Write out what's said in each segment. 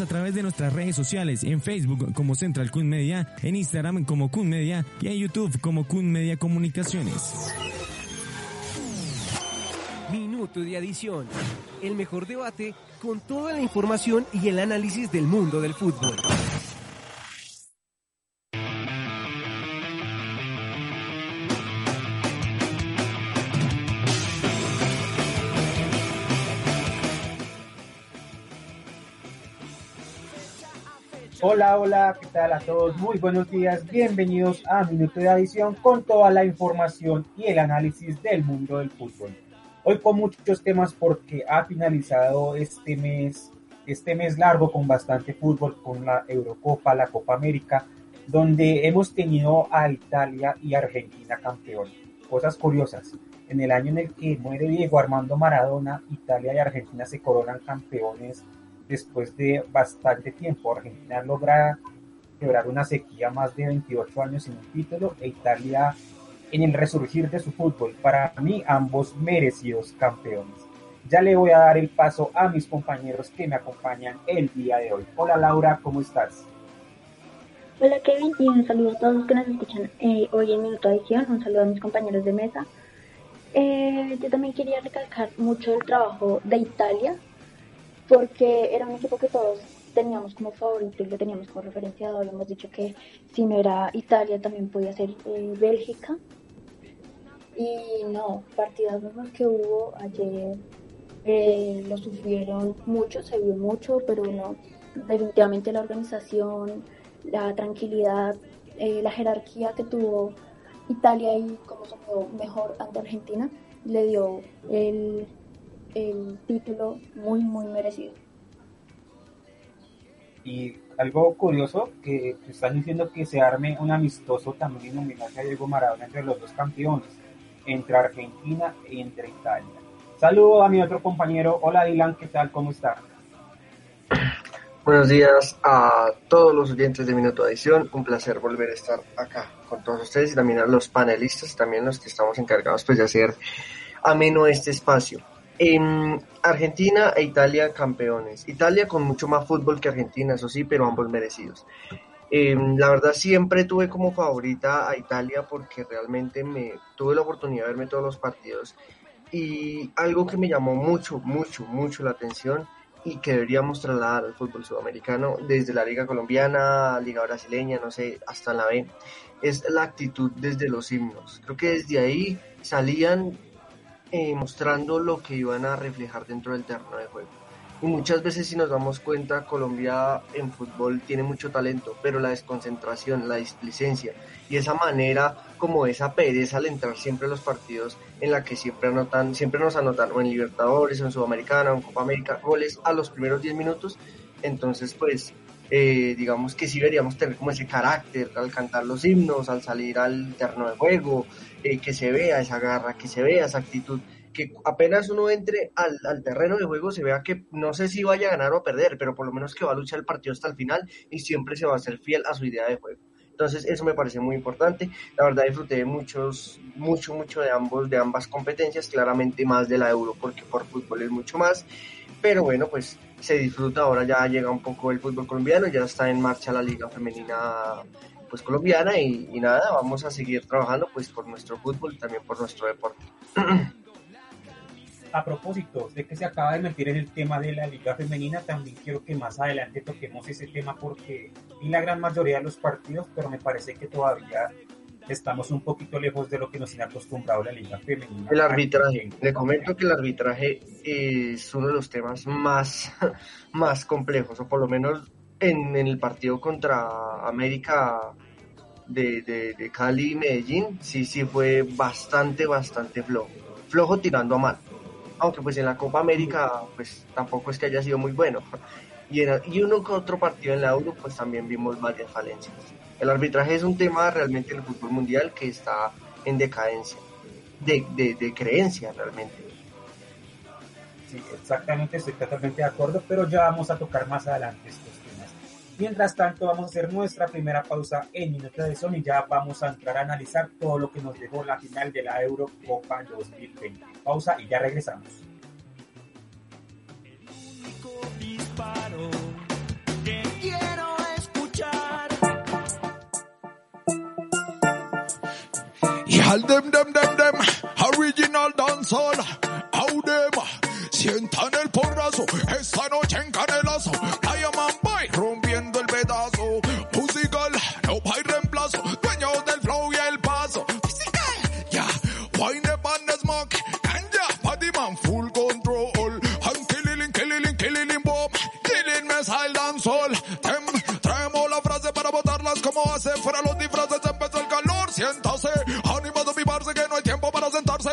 a través de nuestras redes sociales, en Facebook como Central Kun Media, en Instagram como Kun Media y en YouTube como Kun Media Comunicaciones. Minuto de adición. El mejor debate con toda la información y el análisis del mundo del fútbol. Hola, hola, ¿qué tal a todos? Muy buenos días, bienvenidos a Minuto de Adición con toda la información y el análisis del mundo del fútbol. Hoy con muchos temas porque ha finalizado este mes, este mes largo con bastante fútbol, con la Eurocopa, la Copa América, donde hemos tenido a Italia y Argentina campeón. Cosas curiosas, en el año en el que muere Diego Armando Maradona, Italia y Argentina se coronan campeones después de bastante tiempo. Argentina logra quebrar una sequía más de 28 años sin un título e Italia en el resurgir de su fútbol. Para mí, ambos merecidos campeones. Ya le voy a dar el paso a mis compañeros que me acompañan el día de hoy. Hola Laura, ¿cómo estás? Hola Kevin y un saludo a todos los que nos escuchan eh, hoy en Minuto Edición. Un saludo a mis compañeros de mesa. Eh, yo también quería recalcar mucho el trabajo de Italia porque era un equipo que todos teníamos como favorito y lo teníamos como referenciado. Habíamos dicho que si no era Italia también podía ser eh, Bélgica. Y no, partidazos los que hubo ayer eh, lo sufrieron mucho, se vio mucho, pero no, definitivamente la organización, la tranquilidad, eh, la jerarquía que tuvo Italia y cómo se mejor ante Argentina le dio el el título muy, muy merecido. Y algo curioso que están diciendo que se arme un amistoso también en homenaje a Diego Maradona entre los dos campeones, entre Argentina y entre Italia. Saludo a mi otro compañero. Hola Dylan, ¿qué tal? ¿Cómo está? Buenos días a todos los oyentes de Minuto Edición. Un placer volver a estar acá con todos ustedes y también a los panelistas, también los que estamos encargados pues, de hacer ameno este espacio. En Argentina e Italia campeones. Italia con mucho más fútbol que Argentina, eso sí, pero ambos merecidos. Em, la verdad siempre tuve como favorita a Italia porque realmente me tuve la oportunidad de verme todos los partidos y algo que me llamó mucho, mucho, mucho la atención y que deberíamos trasladar al fútbol sudamericano desde la liga colombiana, liga brasileña, no sé, hasta la B, es la actitud desde los himnos. Creo que desde ahí salían eh, mostrando lo que iban a reflejar dentro del terreno de juego. Y muchas veces si nos damos cuenta, Colombia en fútbol tiene mucho talento, pero la desconcentración, la displicencia y esa manera como esa pereza al entrar siempre a los partidos en la que siempre anotan, siempre nos anotan o en Libertadores o en Sudamericana o en Copa América goles a los primeros 10 minutos, entonces pues eh, digamos que sí deberíamos tener como ese carácter al cantar los himnos, al salir al terreno de juego, eh, que se vea esa garra, que se vea esa actitud, que apenas uno entre al, al, terreno de juego se vea que no sé si vaya a ganar o a perder, pero por lo menos que va a luchar el partido hasta el final y siempre se va a ser fiel a su idea de juego. Entonces eso me parece muy importante. La verdad disfruté de muchos, mucho, mucho de ambos, de ambas competencias, claramente más de la Euro porque por fútbol es mucho más. Pero bueno, pues se disfruta, ahora ya llega un poco el fútbol colombiano, ya está en marcha la liga femenina pues colombiana y, nada, vamos a seguir trabajando pues por nuestro fútbol y también por nuestro deporte. a propósito de que se acaba de meter en el tema de la liga femenina, también quiero que más adelante toquemos ese tema porque vi la gran mayoría de los partidos, pero me parece que todavía estamos un poquito lejos de lo que nos tiene acostumbrado la liga femenina. El arbitraje, le comento que el arbitraje es uno de los temas más, más complejos, o por lo menos en, el partido contra América de, de, Cali y Medellín, sí, sí fue bastante, bastante flojo. Flojo tirando a mal. Aunque pues en la Copa América pues tampoco es que haya sido muy bueno. Y, en, y uno que otro partido en la Euro pues también vimos varias falencias. El arbitraje es un tema realmente en el fútbol mundial que está en decadencia, de, creencia realmente. Sí, exactamente, estoy totalmente de acuerdo, pero ya vamos a tocar más adelante estos temas. Mientras tanto, vamos a hacer nuestra primera pausa en Minuto de Son y ya vamos a entrar a analizar todo lo que nos dejó la final de la Eurocopa 2020. Pausa y ya regresamos. Al dem dem dem dem, original dancehall, how dem, sientan el porrazo, esta noche en canelazo, Diamond Boy rompiendo el pedazo, musical, no hay reemplazo, dueño del flow y el paso, physical, ya, wine up and smoke, and ya, party man full control, I'm killing, killing, killing, bomb, killing missile dancehall, tem, traemos la frase para botarlas como hace. Fuera los disfraces, empezó el calor, siéntase,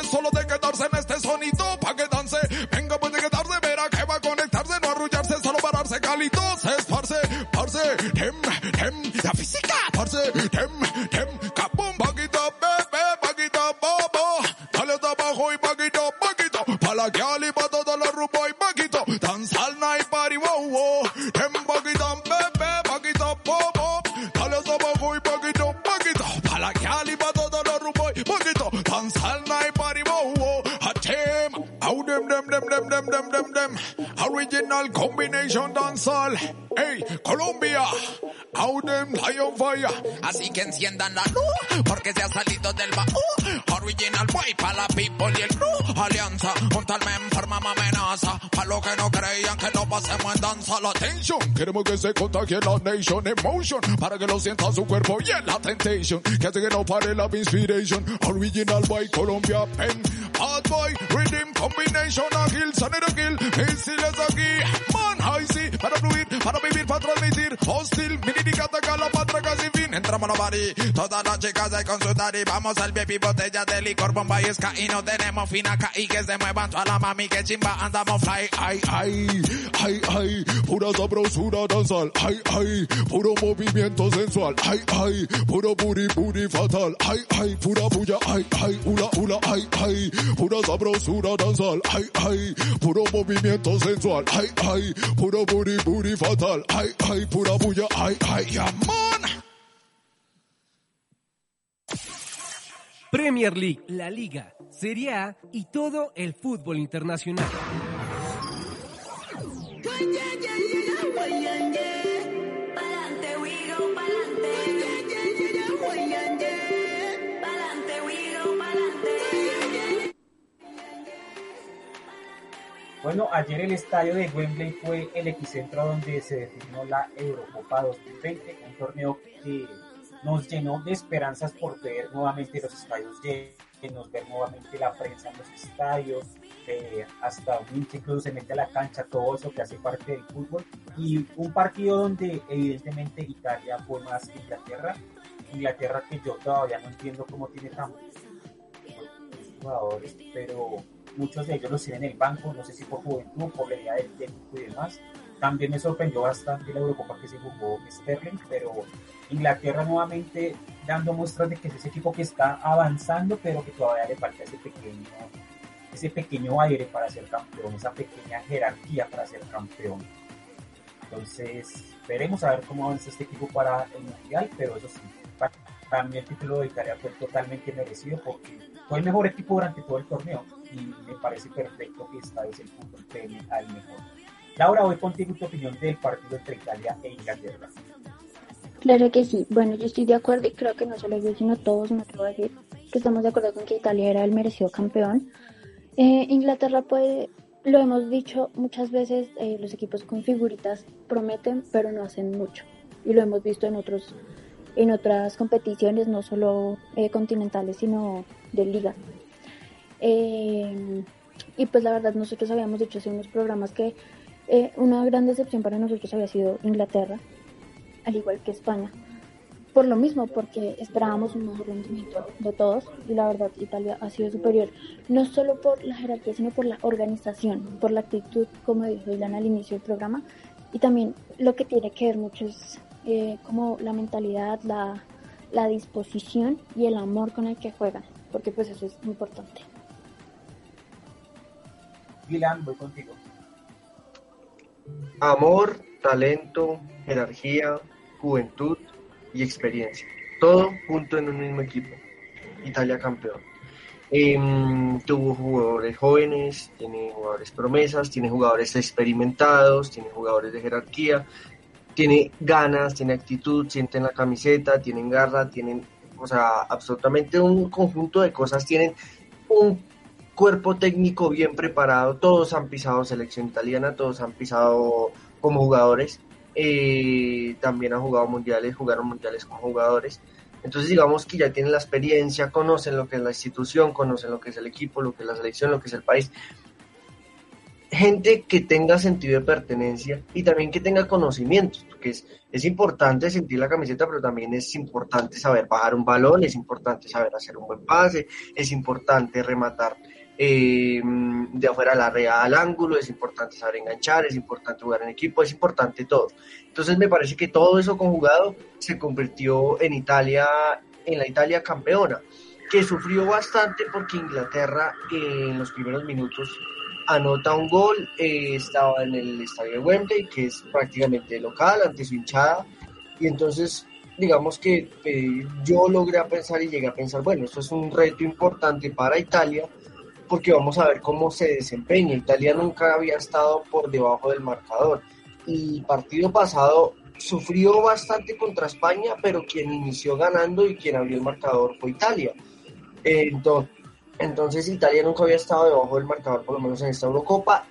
solo de quedarse en este sonido pa' que dance. Venga pues de quedarse, verá que va a conectarse, no arrullarse, solo pararse calito, se esparce, parce, tem, tem, la física, parce, tem, tem, capum, paquito, bebé, paquito, bobo, dale hasta abajo y paquito, paquito, pa' la que them, them, them, them. Original combination dancehall. Hey, Colombia. How them lion fire. Así que enciendan la luz, porque se ha salido del baúl. Original boy para la people y el crew. Alianza, juntarme en forma amenaza. Para los que no creían que lo pasemos en danza. La tension, queremos que se contagie la nation emotion. Para que lo sienta su cuerpo y en la temptation. Que hace que no pare la inspiration. Original boy Colombia pen. Hot boy, rhythm combination, a kill, sonido kill. Misiles aquí, man, high sí. Para fluir, para vivir, para transmitir. Hostil, mini Típica ataca la patraca sin fin. Entramos a party. Todas las chicas de consultar y vamos al baby botella de licor, bomba y ska. Y no tenemos fin acá y que se muevan toda la mami que chimba. Andamos fly. Ay, ay, ay, ay. Pura sabrosura danzal. Ay, ay. Puro movimiento sensual. Ay, ay. Puro booty, booty fatal. Ay, ay. Pura bulla. Ay, ay. Ula, ula. Ay, ay. Pura sabrosura danzal. Ay, ay. Puro movimiento sensual. Ay, ay. Puro booty, booty fatal. Ay, ay. Pura bulla. Ay, ay. Premier League, la Liga, Serie A y todo el fútbol internacional. Bueno, ayer el estadio de Wembley fue el epicentro donde se definió la Eurocopa 2020, un torneo que nos llenó de esperanzas por ver nuevamente los estadios llenos, ver nuevamente la prensa en los estadios, eh, hasta un incluso se mete a la cancha, todo eso que hace parte del fútbol. Y un partido donde evidentemente Italia fue más que Inglaterra, Inglaterra que yo todavía no entiendo cómo tiene tan jugadores, pero muchos de ellos los tienen en el banco, no sé si por juventud, por la idea del técnico y demás. También me sorprendió bastante la Eurocopa que se jugó Sterling, pero Inglaterra nuevamente dando muestras de que es ese equipo que está avanzando, pero que todavía le falta ese pequeño, ese pequeño aire para ser campeón, esa pequeña jerarquía para ser campeón. Entonces, veremos a ver cómo avanza este equipo para el Mundial, pero eso sí, para mí el título de Italia fue totalmente merecido porque fue el mejor equipo durante todo el torneo y me parece perfecto que esta vez el fútbol premie al mejor. Laura, voy contigo tu opinión del partido entre Italia e Inglaterra. Claro que sí. Bueno, yo estoy de acuerdo y creo que no solo yo, sino todos, me atrevo a decir que estamos de acuerdo con que Italia era el merecido campeón. Eh, Inglaterra puede, lo hemos dicho muchas veces, eh, los equipos con figuritas prometen, pero no hacen mucho. Y lo hemos visto en otros en otras competiciones, no solo eh, continentales, sino de liga. Y pues la verdad nosotros habíamos dicho hace unos programas que una gran decepción para nosotros había sido Inglaterra, al igual que España por lo mismo, porque esperábamos un mejor rendimiento de todos y la verdad Italia ha sido superior, no solo por la jerarquía, sino por la organización, por la actitud, como dijo Ilan al inicio del programa, y también lo que tiene que ver mucho es eh, como la mentalidad, la, la disposición y el amor con el que juegan, porque pues eso es importante. Ilan, voy contigo. Amor, talento, jerarquía, juventud y experiencia. Todo junto en un mismo equipo. Italia campeón. Em, tuvo jugadores jóvenes, tiene jugadores promesas, tiene jugadores experimentados, tiene jugadores de jerarquía, tiene ganas, tiene actitud, sienten la camiseta, tienen garra, tienen, o sea, absolutamente un conjunto de cosas, tienen un cuerpo técnico bien preparado, todos han pisado selección italiana, todos han pisado como jugadores eh, también han jugado mundiales, jugaron mundiales con jugadores. Entonces digamos que ya tienen la experiencia, conocen lo que es la institución, conocen lo que es el equipo, lo que es la selección, lo que es el país. Gente que tenga sentido de pertenencia y también que tenga conocimientos, porque es, es importante sentir la camiseta, pero también es importante saber bajar un balón, es importante saber hacer un buen pase, es importante rematar eh, de afuera la red al ángulo, es importante saber enganchar, es importante jugar en equipo, es importante todo. Entonces me parece que todo eso conjugado se convirtió en Italia, en la Italia campeona, que sufrió bastante porque Inglaterra en los primeros minutos anota un gol, eh, estaba en el estadio de Wembley, que es prácticamente local, ante su hinchada, y entonces digamos que eh, yo logré pensar y llegué a pensar, bueno, esto es un reto importante para Italia, porque vamos a ver cómo se desempeña. Italia nunca había estado por debajo del marcador y partido pasado sufrió bastante contra España, pero quien inició ganando y quien abrió el marcador fue Italia. Entonces, entonces Italia nunca había estado debajo del marcador, por lo menos en esta Eurocopa,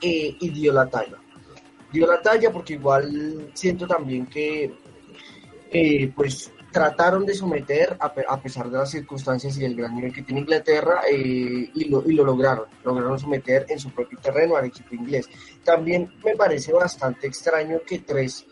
eh, y dio la talla. Dio la talla porque igual siento también que eh, pues trataron de someter, a, pesar de las circunstancias y el gran nivel que tiene Inglaterra, eh, y, lo, y lo lograron, lograron someter en su propio terreno al equipo inglés. También me parece bastante extraño que tres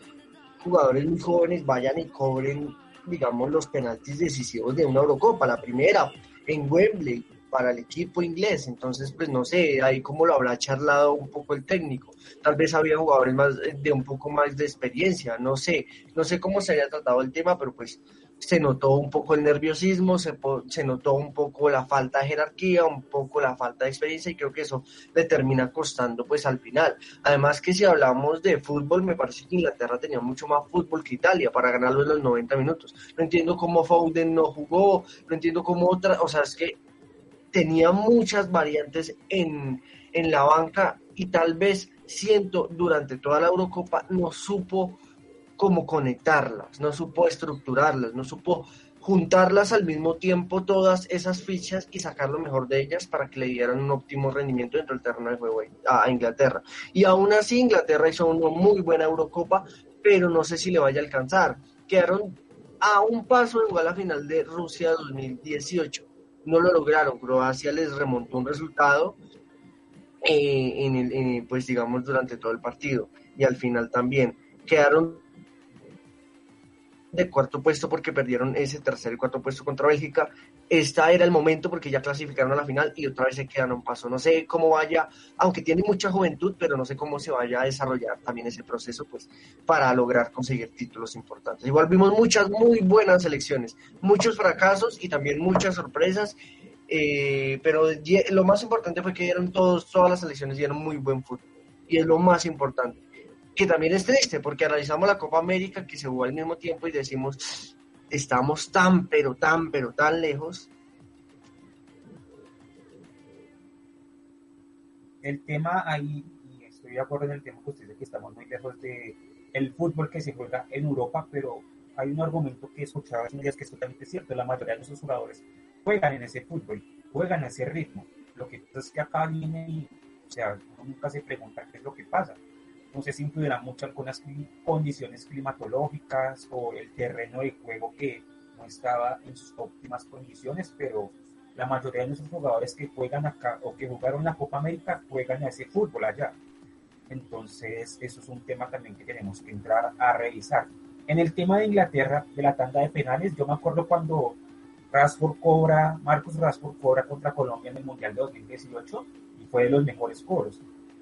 jugadores muy jóvenes vayan y cobren, digamos, los penaltis decisivos de una Eurocopa. La primera en Wembley, para el equipo inglés. Entonces, pues no sé, ahí como lo habrá charlado un poco el técnico. Tal vez había jugadores más de un poco más de experiencia, no sé, no sé cómo se haya tratado el tema, pero pues se notó un poco el nerviosismo, se, se notó un poco la falta de jerarquía, un poco la falta de experiencia y creo que eso le termina costando pues al final. Además que si hablamos de fútbol, me parece que Inglaterra tenía mucho más fútbol que Italia para ganarlo en los 90 minutos. No entiendo cómo Foden no jugó, no entiendo cómo otra, o sea, es que tenía muchas variantes en, en la banca y tal vez siento durante toda la Eurocopa no supo cómo conectarlas, no supo estructurarlas, no supo juntarlas al mismo tiempo todas esas fichas y sacar lo mejor de ellas para que le dieran un óptimo rendimiento dentro del terreno de juego a Inglaterra. Y aún así Inglaterra hizo una muy buena Eurocopa, pero no sé si le vaya a alcanzar. Quedaron a un paso de jugar la final de Rusia 2018 no lo lograron. Croacia les remontó un resultado eh, en el, pues digamos durante todo el partido y al final también quedaron de cuarto puesto porque perdieron ese tercer y cuarto puesto contra Bélgica. Esta era el momento porque ya clasificaron a la final y otra vez se quedaron un paso. No sé cómo vaya, aunque tiene mucha juventud, pero no sé cómo se vaya a desarrollar también ese proceso pues para lograr conseguir títulos importantes. Igual vimos muchas muy buenas elecciones, muchos fracasos y también muchas sorpresas. Eh, pero lo más importante fue que dieron todos, todas las elecciones dieron muy buen fútbol y es lo más importante que también es triste porque analizamos la Copa América que se jugó al mismo tiempo y decimos, estamos tan, pero tan, pero tan lejos. El tema ahí, y estoy de acuerdo en el tema que usted dice que estamos muy lejos de el fútbol que se juega en Europa, pero hay un argumento que escuchaba hace días que es totalmente cierto, la mayoría de nuestros jugadores juegan en ese fútbol, juegan a ese ritmo Lo que pasa es que acá viene y, o sea, uno nunca se pregunta qué es lo que pasa. No sé si influirá mucho algunas condiciones climatológicas o el terreno de juego que no estaba en sus óptimas condiciones, pero la mayoría de nuestros jugadores que juegan acá o que jugaron la Copa América juegan a ese fútbol allá. Entonces, eso es un tema también que tenemos que entrar a revisar. En el tema de Inglaterra, de la tanda de penales, yo me acuerdo cuando Rashford cobra, Marcus Rashford cobra contra Colombia en el Mundial de 2018 y fue de los mejores cobros.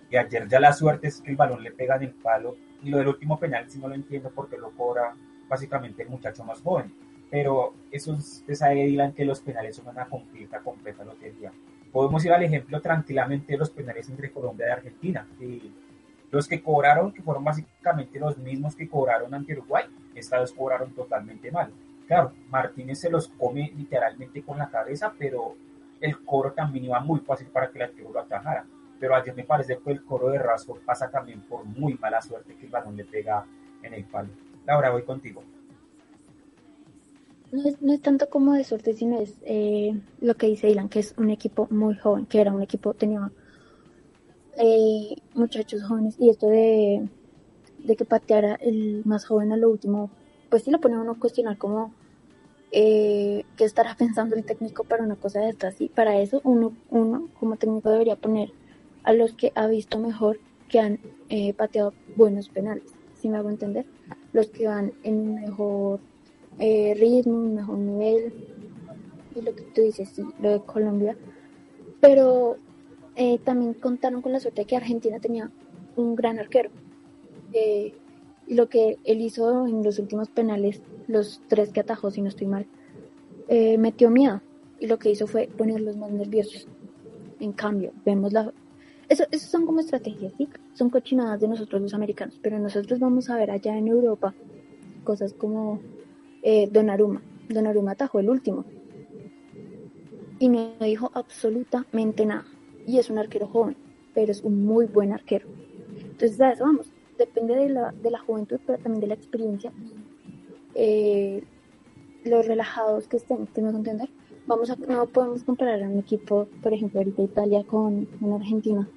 Y ayer ya la suerte es que el balón le pega en el palo y lo del último penal si no lo entiendo porque lo cobra básicamente el muchacho más joven pero eso usted sabe, Dylan, que los penales son una completa, completa lotería. Podemos ir al ejemplo tranquilamente de los penales entre Colombia y Argentina. los que cobraron, que fueron básicamente los mismos que cobraron ante Uruguay, esta vez cobraron totalmente mal. Claro, Martínez se los come literalmente con la cabeza, pero el coro también iba muy fácil para que el arquero lo atajara. Pero ayer me parece que el coro de Rasco pasa también por muy mala suerte que el balón le pega en el palo. Laura, voy contigo. No es, no es tanto como de suerte, sino es eh, lo que dice Ilan, que es un equipo muy joven, que era un equipo, tenía eh, muchachos jóvenes, y esto de, de que pateara el más joven a lo último, pues sí lo pone uno a cuestionar como eh, estará pensando el técnico para una cosa de estas, y para eso uno, uno como técnico debería poner a los que ha visto mejor que han eh, pateado buenos penales, si me hago entender, los que van en mejor eh, ritmo, mejor nivel, y lo que tú dices, sí, lo de Colombia. Pero eh, también contaron con la suerte de que Argentina tenía un gran arquero. Eh, lo que él hizo en los últimos penales, los tres que atajó, si no estoy mal, metió miedo. Y lo que hizo fue ponerlos más nerviosos. En cambio, vemos la... Eso, eso son como estrategias, ¿sí? Son cochinadas de nosotros los americanos. Pero nosotros vamos a ver allá en Europa cosas como eh, Donnarumma. Donnarumma atajó el último. Y no dijo absolutamente nada. Y es un arquero joven, pero es un muy buen arquero. Entonces, a eso vamos. Depende de la, de la juventud, pero también de la experiencia. Eh, los relajados que estén, tenemos que entender. Vamos a, no podemos comparar a un equipo, por ejemplo, ahorita Italia con, Argentina,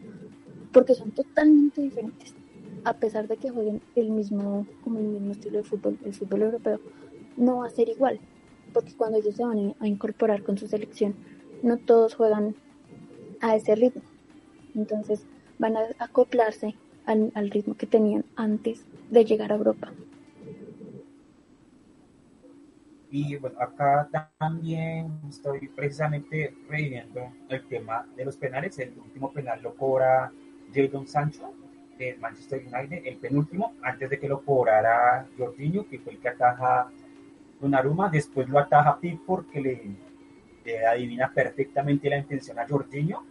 porque son totalmente diferentes. A pesar de que jueguen el mismo, como el mismo estilo de fútbol, el fútbol europeo, no va a ser igual, porque cuando ellos se van a incorporar con su selección, no todos juegan a ese ritmo. Entonces van a acoplarse al, ritmo que tenían antes de llegar a Europa. Y bueno, acá también estoy precisamente reviviendo el tema de los penales. El último penal lo cobra Jadon Sancho del Manchester United, el penúltimo, antes de que lo cobrara Jorginho, que fue el que ataja Donnarumma, después lo ataja Pickford que le, adivina perfectamente la intención a Jorginho.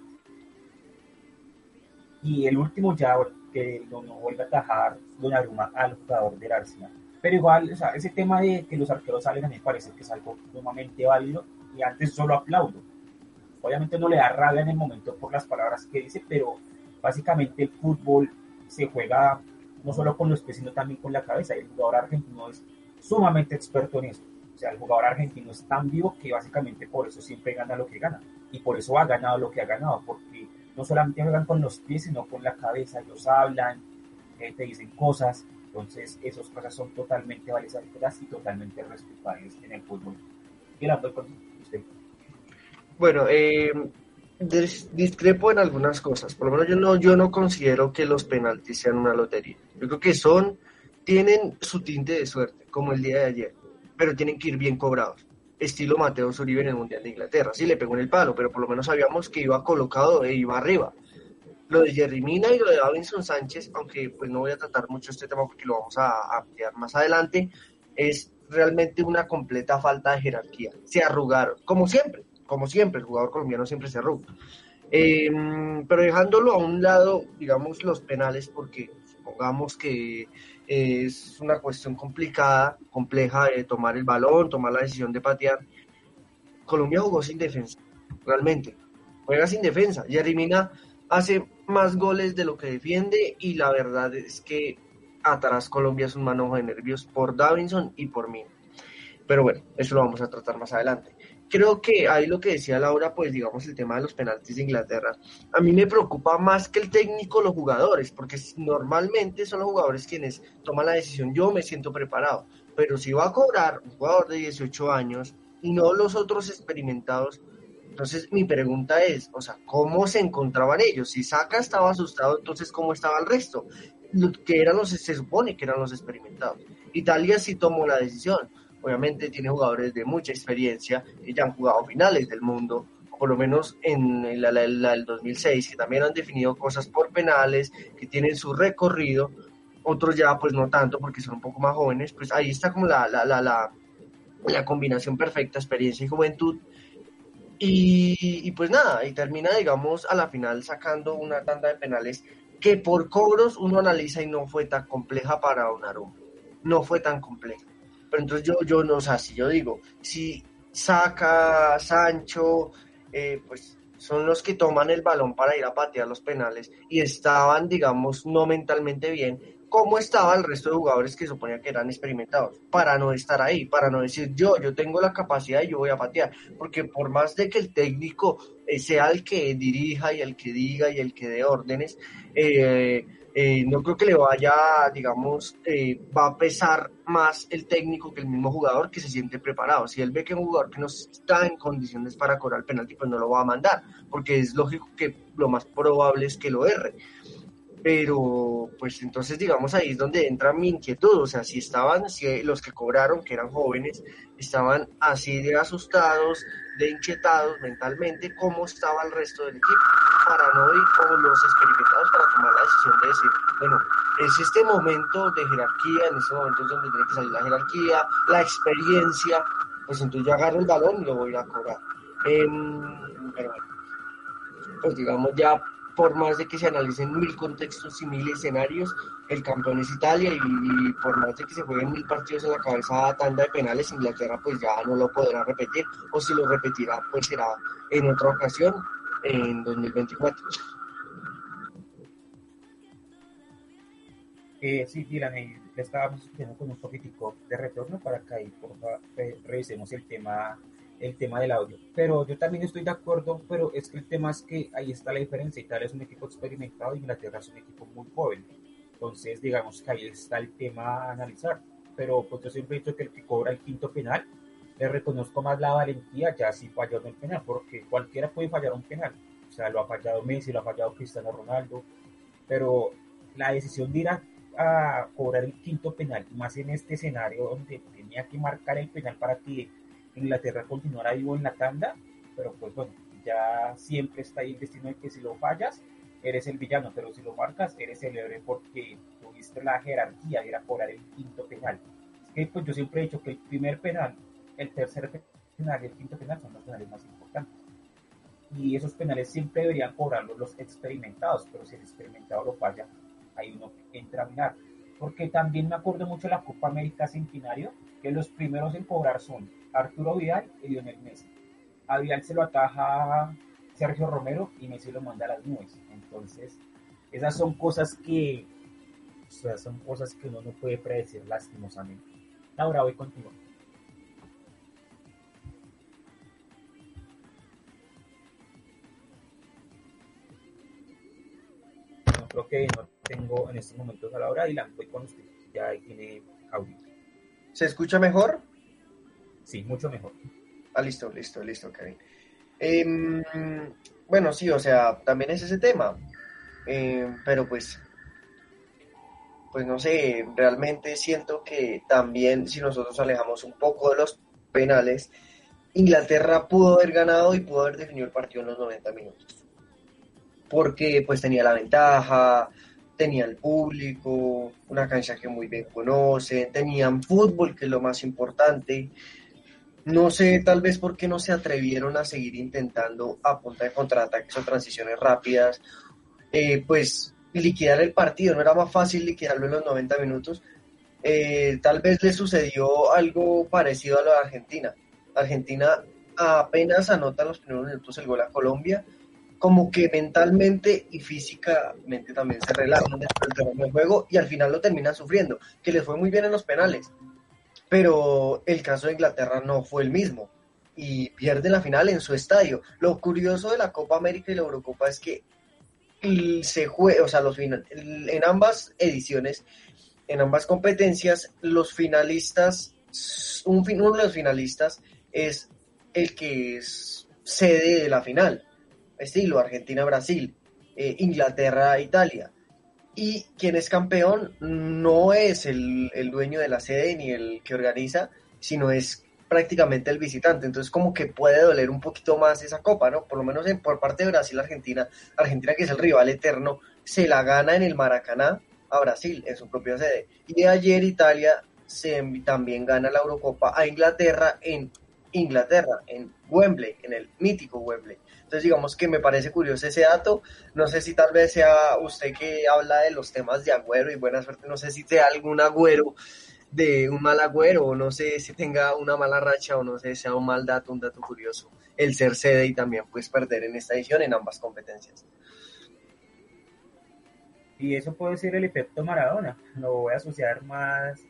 Y el último ya que no, vuelve a atajar Donnarumma al jugador del Arsenal. Pero igual, o sea, ese tema de que los arqueros salen a mí me parece que es algo sumamente válido y antes solo aplaudo. Obviamente no le da rabia en el momento por las palabras que dice, pero básicamente el fútbol se juega no solo con los pies, sino también con la cabeza. Y el jugador argentino es sumamente experto en eso. O sea, el jugador argentino es tan vivo que básicamente por eso siempre gana lo que gana. Y por eso ha ganado lo que ha ganado, porque no solamente juegan con los pies, sino con la cabeza. Ellos hablan, eh, te dicen cosas. Entonces, esas cosas son totalmente valiosas y totalmente respetables en el fútbol. Usted. Bueno, eh, discrepo en algunas cosas. Por lo menos yo no, yo no considero que los penaltis sean una lotería. Yo creo que son tienen su tinte de suerte, como el día de ayer, pero tienen que ir bien cobrados. Estilo Mateo Uribe en el Mundial de Inglaterra. Sí, le pegó en el palo, pero por lo menos sabíamos que iba colocado e iba arriba. Lo de Jerry Mina y lo de Davinson Sánchez, aunque pues no voy a tratar mucho este tema porque lo vamos a ampliar más adelante, es realmente una completa falta de jerarquía. Se arrugaron, como siempre, como siempre, el jugador colombiano siempre se arruga. Em, pero dejándolo a un lado, digamos, los penales, porque supongamos que es una cuestión complicada, compleja de tomar el balón, tomar la decisión de patear. Colombia jugó sin defensa, realmente. Juega sin defensa. Yarimina hace más goles de lo que defiende y la verdad es que atrás Colombia es un manojo de nervios por Davinson y por mí. Pero bueno, eso lo vamos a tratar más adelante. creo que ahí lo que decía Laura, pues digamos el tema de los penaltis de Inglaterra, a mí me preocupa más que el técnico los jugadores, porque normalmente son los jugadores quienes toman la decisión, yo me siento preparado, pero si va a cobrar un jugador de 18 años y no los otros experimentados, entonces mi pregunta es, o sea, ¿cómo se encontraban ellos? Si Saka estaba asustado, entonces ¿cómo estaba el resto? Que eran los, se supone que eran los experimentados. Italia sí tomó la decisión. Obviamente tiene jugadores de mucha experiencia que ya han jugado finales del mundo, por lo menos en la, del 2006, que también han definido cosas por penales, que tienen su recorrido, otros ya pues no tanto porque son un poco más jóvenes, pues ahí está como la, la, la, la, la combinación perfecta, experiencia y juventud. Y, pues nada, y termina, digamos, a la final sacando una tanda de penales que por cobros uno analiza y no fue tan compleja para Donnarumma. No fue tan compleja. Pero entonces yo, yo no sé, si yo digo, si saca Sancho, eh, pues son los que toman el balón para ir a patear los penales y estaban, digamos, no mentalmente bien, ¿cómo estaba el resto de jugadores que suponía que eran experimentados? Para no estar ahí, para no decir yo, yo tengo la capacidad y yo voy a patear, porque por más de que el técnico eh, sea el que dirija y el que diga y el que dé órdenes, eh, eh, no creo que le vaya, digamos, eh, va a pesar más el técnico que el mismo jugador que se siente preparado. Si él ve que un jugador que no está en condiciones para cobrar el penalti, pues no lo va a mandar, porque es lógico que lo más probable es que lo erre. Pero, pues entonces, digamos, ahí es donde entra mi inquietud. O sea, si estaban, si los que cobraron, que eran jóvenes, estaban así de asustados, de inquietados mentalmente, ¿cómo estaba el resto del equipo? Para no ir los experimentados para tomar la decisión de decir, bueno, es este momento de jerarquía, en este momento es donde tiene que salir la jerarquía, la experiencia, pues entonces yo agarro el balón y lo voy a cobrar. Em, pero bueno, pues digamos ya por más de que se analicen mil contextos y mil escenarios, el campeón es Italia y, por más de que se jueguen mil partidos en la cabeza tanda de penales, Inglaterra pues ya no lo podrá repetir, o si lo repetirá pues será en otra ocasión en 2024. Eh, sí, Dylan, eh, estábamos viendo con un poquitico de retorno para que ahí por favor, revisemos el tema el tema del audio. Pero yo también estoy de acuerdo, pero es que el tema es que ahí está la diferencia. Italia es un equipo experimentado y Inglaterra es un equipo muy joven. Entonces, digamos que ahí está el tema a analizar. Pero pues yo siempre he dicho que el que cobra el quinto penal, le reconozco más la valentía ya si falló en el penal, porque cualquiera puede fallar un penal. O sea, lo ha fallado Messi, lo ha fallado Cristiano Ronaldo, pero la decisión de ir a, a cobrar el quinto penal, más en este escenario donde tenía que marcar el penal para que Inglaterra continuará vivo en la tanda, pero pues bueno, ya siempre está ahí el destino de que si lo fallas, eres el villano, pero si lo marcas, eres el héroe porque tuviste la jerarquía de ir a cobrar el quinto penal. Es que pues yo siempre he dicho que el primer penal, el tercer penal y el quinto penal son los penales más importantes. Y esos penales siempre deberían cobrarlos los experimentados, pero si el experimentado lo falla, ahí uno entra a mirar. Porque también me acuerdo mucho de la Copa América Centenario, que los primeros en cobrar son Arturo Vidal y Lionel Messi. A Vidal se lo ataja Sergio Romero y Messi lo manda a las nubes. Entonces, esas son cosas que, o sea, son cosas que uno no puede predecir lastimosamente. Laura, voy contigo. No, creo que no tengo en estos momentos a Laura y la voy con usted. Ya tiene audio. ¿Se escucha mejor? Sí, mucho mejor. Ah, listo, listo, listo, Kevin. Eh, bueno, sí, o sea, también es ese tema. Eh, pero pues, pues no sé, realmente siento que también si nosotros alejamos un poco de los penales, Inglaterra pudo haber ganado y pudo haber definido el partido en los 90 minutos. Porque pues tenía la ventaja, tenía el público, una cancha que muy bien conocen, tenían fútbol, que es lo más importante. No sé, tal vez porque no se atrevieron a seguir intentando a punta de contraataques o transiciones rápidas, eh, pues liquidar el partido. No era más fácil liquidarlo en los 90 minutos. Eh, tal vez le sucedió algo parecido a lo de Argentina. Argentina apenas anota en los primeros minutos el gol a Colombia, como que mentalmente y físicamente también se relajan después del juego y al final lo terminan sufriendo, que les fue muy bien en los penales pero el caso de Inglaterra no fue el mismo. y pierde la final en su estadio. Lo curioso de la Copa América y la Eurocopa es que se juega, o sea, los en ambas ediciones, en ambas competencias, los finalistas, un, uno de los finalistas es el que es sede de la final, estilo Argentina-Brasil, eh, Inglaterra-Italia. Y quien es campeón no es el, el dueño de la sede ni el que organiza, sino es prácticamente el visitante. Entonces, como que puede doler un poquito más esa copa, ¿no? Por lo menos en, por parte de Brasil-Argentina, Argentina que es el rival eterno, se la gana en el Maracaná a Brasil, en su propia sede. Y de ayer Italia se, también gana la Eurocopa a Inglaterra en Inglaterra, en Wembley, en el mítico Wembley. Entonces, digamos que me parece curioso ese dato. No sé si tal vez sea usted que habla de los temas de agüero y buena suerte, no sé si sea algún agüero de un mal agüero, o no sé si tenga una mala racha, o no sé, sea un mal dato, un dato curioso, el ser sede y también pues perder en esta edición en ambas competencias. Y eso puede ser el efecto Maradona, lo voy a asociar más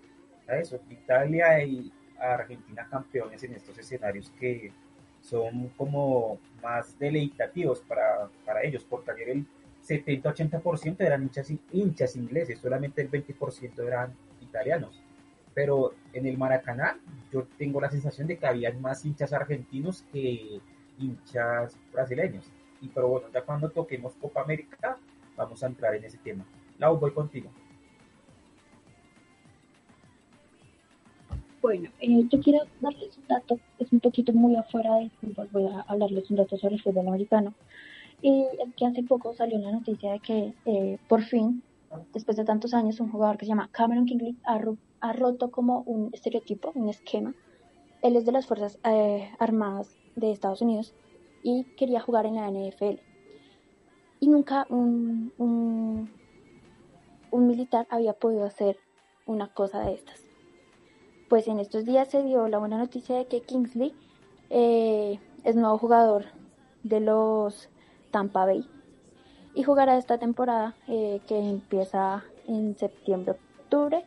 a eso, Italia y Argentina campeones en estos escenarios que son como más deleitativos para, para ellos, porque ayer el 70-80% eran hinchas, hinchas ingleses, solamente el 20% eran italianos pero en el Maracaná yo tengo la sensación de que había más hinchas argentinos que hinchas brasileños. Y pero bueno, ya cuando toquemos Copa América vamos a entrar en ese tema. Lau, voy contigo. Bueno, eh, yo quiero darles un dato, es un poquito muy afuera del fútbol, voy a hablarles un dato sobre el fútbol americano. Y es que hace poco salió una noticia de que eh, por fin, después de tantos años, un jugador que se llama Cameron Kingley ha, ha roto como un estereotipo, un esquema. Él es de las Fuerzas eh, Armadas de Estados Unidos y quería jugar en la NFL. Y nunca un, un, militar había podido hacer una cosa de estas. Pues en estos días se dio la buena noticia de que Kingsley eh, es nuevo jugador de los Tampa Bay y jugará esta temporada eh, que empieza en septiembre-octubre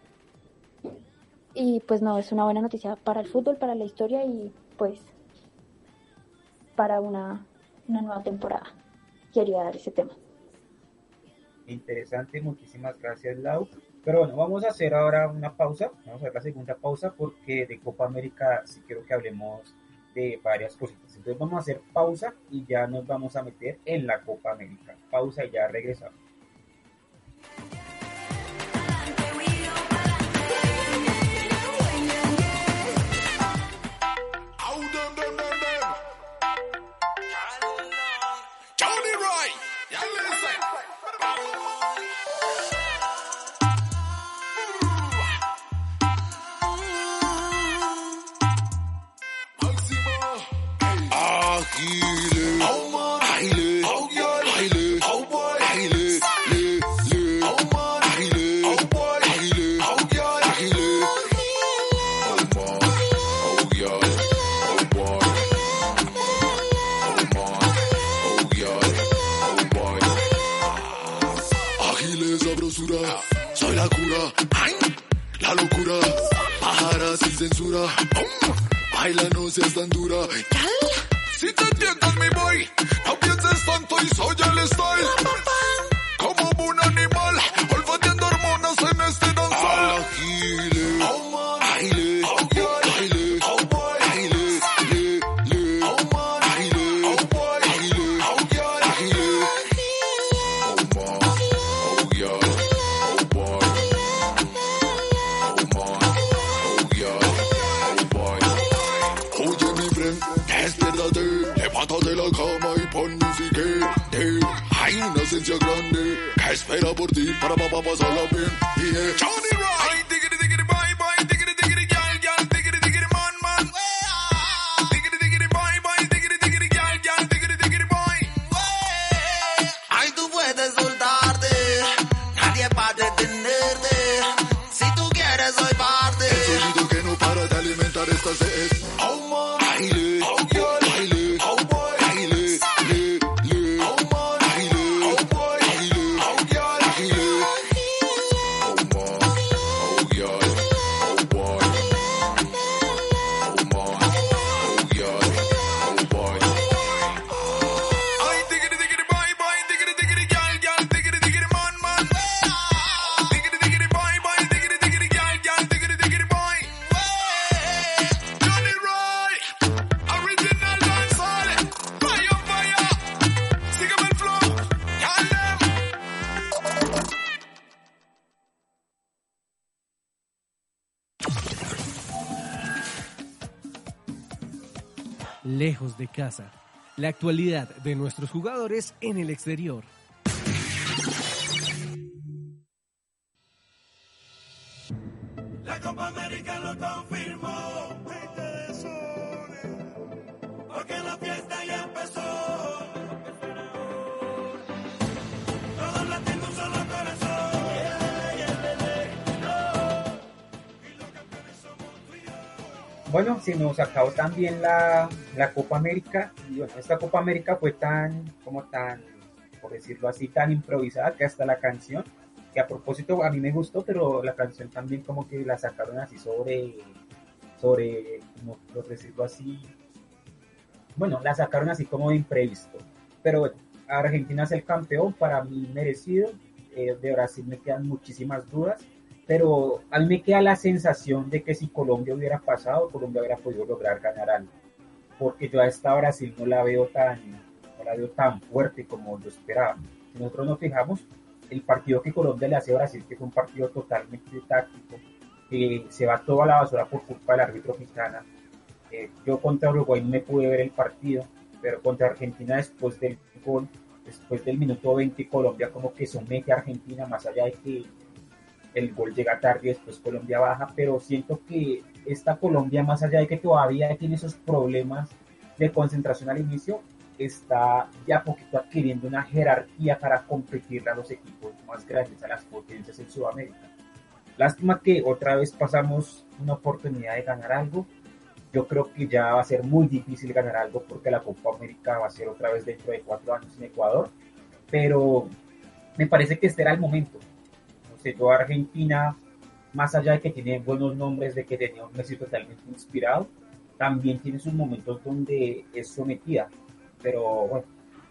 y pues no, es una buena noticia para el fútbol, para la historia y pues para una, nueva temporada. Quería dar ese tema. Interesante, muchísimas gracias Lau. Pero bueno, vamos a hacer ahora una pausa, vamos a hacer la segunda pausa porque de Copa América sí quiero que hablemos de varias cositas. Entonces vamos a hacer pausa y ya nos vamos a meter en la Copa América. Pausa y ya regresamos. Casa. La actualidad de nuestros jugadores en el exterior. Bueno, se nos acabó también la, la Copa América. Y bueno, esta Copa América fue tan, como tan, por decirlo así, tan improvisada que hasta la canción, que a propósito a mí me gustó, pero la canción también como que la sacaron así sobre, sobre, como por decirlo así, bueno, la sacaron así como de imprevisto. Pero bueno, Argentina es el campeón, para mí merecido. Eh, de Brasil me quedan muchísimas dudas pero a mí me queda la sensación de que si Colombia hubiera pasado, Colombia hubiera podido lograr ganar algo, porque yo a esta Brasil no la veo tan, no la veo tan fuerte como lo esperaba. Si nosotros nos fijamos, el partido que Colombia le hace a Brasil, que fue un partido totalmente táctico, que se va toda la basura por culpa del árbitro mexicana. Eh, yo contra Uruguay no me pude ver el partido, pero contra Argentina después del gol, después del minuto 20, Colombia como que somete a Argentina, más allá de que el gol llega tarde y después Colombia baja, pero siento que esta Colombia, más allá de que todavía tiene esos problemas de concentración al inicio, está ya poquito adquiriendo una jerarquía para competir a los equipos más grandes, a las potencias en Sudamérica. Lástima que otra vez pasamos una oportunidad de ganar algo. Yo creo que ya va a ser muy difícil ganar algo porque la Copa América va a ser otra vez dentro de cuatro años en Ecuador. Pero me parece que este era el momento toda Argentina, más allá de que tiene buenos nombres, de que tenía un Messi totalmente inspirado, también tiene sus momentos donde es sometida. Pero bueno,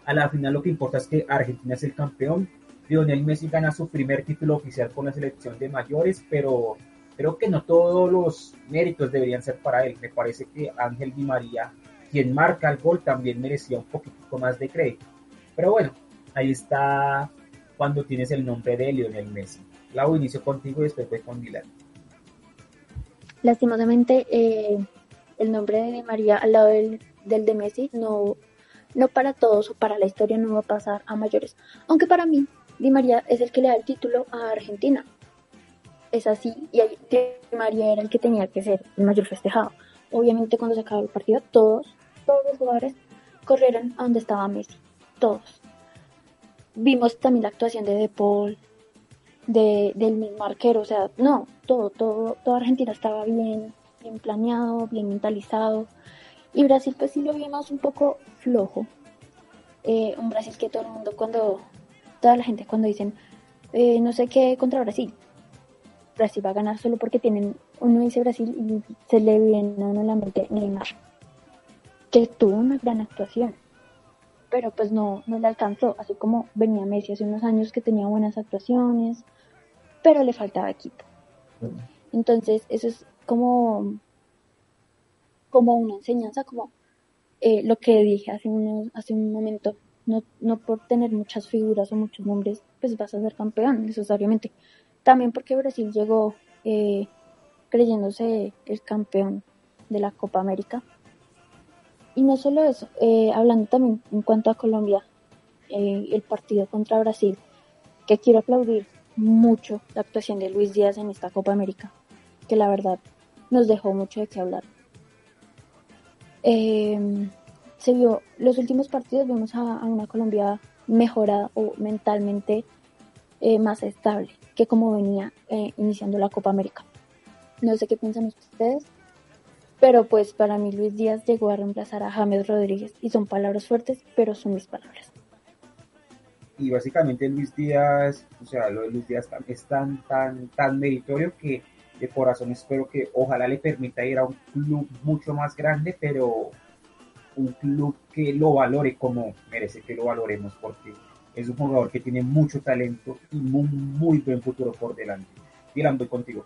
a la final lo que importa es que Argentina es el campeón. Lionel Messi gana su primer título oficial con la selección de mayores, pero creo que no todos los méritos deberían ser para él. Me parece que Ángel Di María, quien marca el gol, también merecía un poquito más de crédito. Pero bueno, ahí está cuando tienes el nombre de Lionel Messi. Lau, inicio contigo y después voy con Milan. Lastimosamente, eh, el nombre de María al lado del, del, de Messi no, no para todos o para la historia no va a pasar a mayores. Aunque para mí, Di María es el que le da el título a Argentina. Es así, y Di María era el que tenía que ser el mayor festejado. Obviamente cuando se acabó el partido, todos, todos los jugadores corrieron a donde estaba Messi. Todos. Vimos también la actuación de De Paul, de, del mismo arquero, o sea, no, todo, todo, toda Argentina estaba bien, bien planeado, bien mentalizado. Y Brasil pues sí lo vimos un poco flojo. Eh, un Brasil que todo el mundo cuando, toda la gente cuando dicen, eh, no sé qué contra Brasil, Brasil va a ganar solo porque tienen, uno dice Brasil y se le viene a uno la mente Neymar, que tuvo una gran actuación pero pues no, no le alcanzó, así como venía Messi hace unos años que tenía buenas actuaciones, pero le faltaba equipo. Entonces, eso es como, como una enseñanza, como eh, lo que dije hace, unos, hace un momento, no, no por tener muchas figuras o muchos nombres, pues vas a ser campeón necesariamente. También porque Brasil llegó eh, creyéndose el campeón de la Copa América y no solo eso, eh, hablando también en cuanto a Colombia, eh, el partido contra Brasil, que quiero aplaudir mucho la actuación de Luis Díaz en esta Copa América, que la verdad nos dejó mucho de qué hablar. Eh, se vio, los últimos partidos vemos a, una Colombia mejorada o mentalmente más estable que como venía iniciando la Copa América. No sé qué piensan ustedes, pero pues para mí Luis Díaz llegó a reemplazar a James Rodríguez y son palabras fuertes, pero son mis palabras. Y básicamente Luis Díaz, o sea, lo de Luis Díaz es tan, tan, tan meritorio que de corazón espero que ojalá le permita ir a un club mucho más grande, pero un club que lo valore como merece que lo valoremos, porque es un jugador que tiene mucho talento y muy, muy buen futuro por delante. Dylan, voy contigo.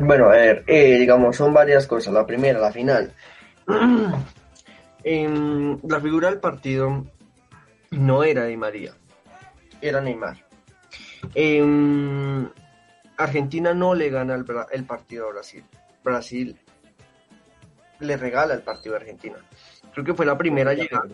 Bueno, a ver, eh, digamos, son varias cosas. La primera, la final. Em, la figura del partido no era Di María, era Neymar. Em, Argentina no le gana el, el, partido a Brasil. Brasil le regala el partido a Argentina. Creo que fue la primera llegada,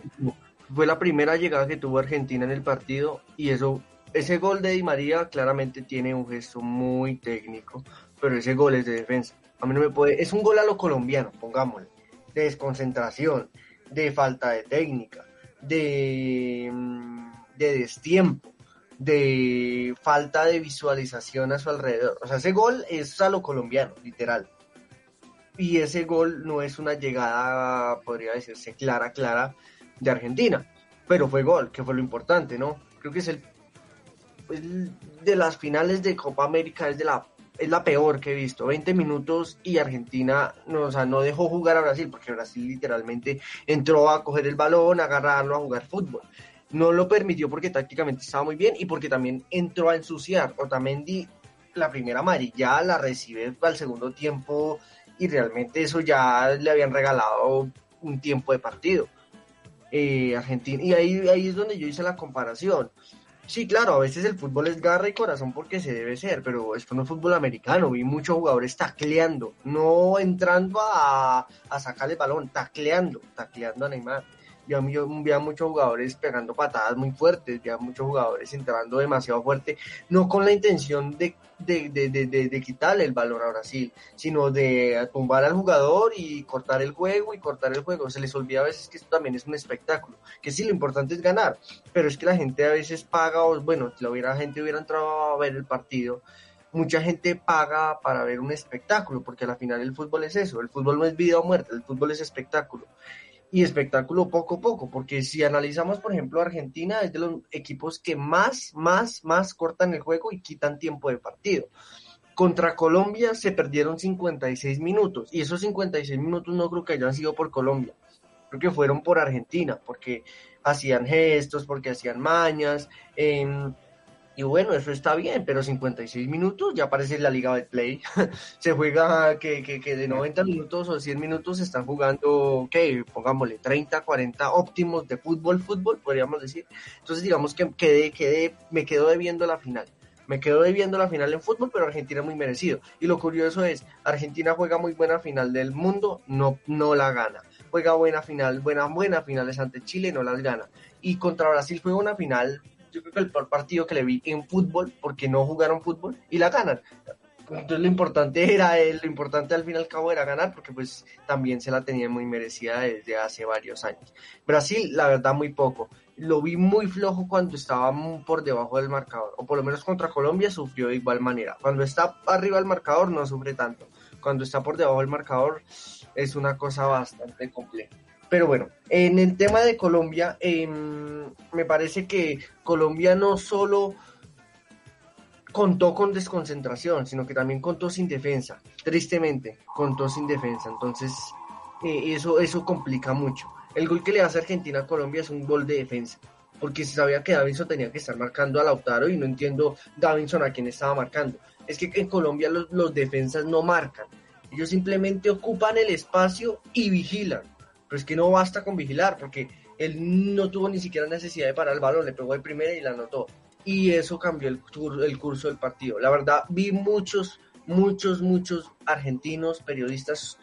fue la primera llegada que tuvo Argentina en el partido y eso, ese gol de Di María claramente tiene un gesto muy técnico, pero ese gol es de defensa. A mí no me puede, es un gol a lo colombiano, pongámosle, de desconcentración, de falta de técnica, de, mm, de destiempo, de falta de visualización a su alrededor. O sea, ese gol es a lo colombiano, literal. Y ese gol no es una llegada, podría decirse, clara, clara de Argentina. Pero fue gol, que fue lo importante, ¿no? Creo que es el, de las finales de Copa América, es de la es la peor que he visto. 20 minutos y Argentina no, o sea, no dejó jugar a Brasil, porque Brasil literalmente entró a coger el balón, a agarrarlo, a jugar fútbol. No lo permitió porque tácticamente estaba muy bien y porque también entró a ensuciar. Otamendi, la primera amarilla la recibe al segundo tiempo y realmente eso ya le habían regalado un tiempo de partido. Eh, Argentina, y ahí, ahí es donde yo hice la comparación. Sí, claro, a veces el fútbol es garra y corazón porque se debe ser, pero esto no es fútbol americano. Vi muchos jugadores tacleando, no entrando a, a sacar el balón, tacleando, tacleando a Neymar. Vi a, muchos jugadores pegando patadas muy fuertes, vi a muchos jugadores entrando demasiado fuerte, no con la intención de, de, de, de, quitarle el balón a Brasil, sino de tumbar al jugador y cortar el juego y cortar el juego. Se les olvida a veces que esto también es un espectáculo, que sí, lo importante es ganar, pero es que la gente a veces paga, o bueno, si la hubiera, gente hubiera entrado a ver el partido, mucha gente paga para ver un espectáculo, porque al final el fútbol es eso, el fútbol no es vida o muerte, el fútbol es espectáculo. Y espectáculo poco a poco, porque si analizamos, por ejemplo, Argentina es de los equipos que más, más, más cortan el juego y quitan tiempo de partido. Contra Colombia se perdieron 56 minutos, y esos 56 minutos no creo que hayan sido por Colombia, creo que fueron por Argentina, porque hacían gestos, porque hacían mañas, eh, y bueno, eso está bien, pero 56 minutos ya parece la liga de play. se juega que, que, que, de 90 minutos o 100 minutos se están jugando, que pongámosle 30, 40 óptimos de fútbol, fútbol, podríamos decir. Entonces digamos que quedé, quedé, me quedo debiendo la final. Me quedo debiendo la final en fútbol, pero Argentina muy merecido. Y lo curioso es, Argentina juega muy buena final del mundo, no, no la gana. Juega buena final, buena, buena finales ante Chile, no las gana. Y contra Brasil juega una final yo creo que el peor partido que le vi en fútbol, porque no jugaron fútbol y la ganan. Entonces lo importante era, lo importante al fin y al cabo era ganar, porque pues también se la tenía muy merecida desde hace varios años. Brasil, la verdad, muy poco. Lo vi muy flojo cuando estaba por debajo del marcador, o por lo menos contra Colombia sufrió de igual manera. Cuando está arriba del marcador no sufre tanto. Cuando está por debajo del marcador es una cosa bastante compleja. Pero bueno, en el tema de Colombia, eh, me parece que Colombia no solo contó con desconcentración, sino que también contó sin defensa. Tristemente, contó sin defensa. Entonces, eh, eso, eso complica mucho. El gol que le hace Argentina a Colombia es un gol de defensa. Porque se sabía que Davinson tenía que estar marcando a Lautaro y no entiendo Davinson a quién estaba marcando. Es que en Colombia los, los defensas no marcan. Ellos simplemente ocupan el espacio y vigilan pero es que no basta con vigilar, porque él no tuvo ni siquiera necesidad de parar el balón, le pegó el primero y la anotó. Y eso cambió el, curso del partido. La verdad, vi muchos, muchos, muchos argentinos, periodistas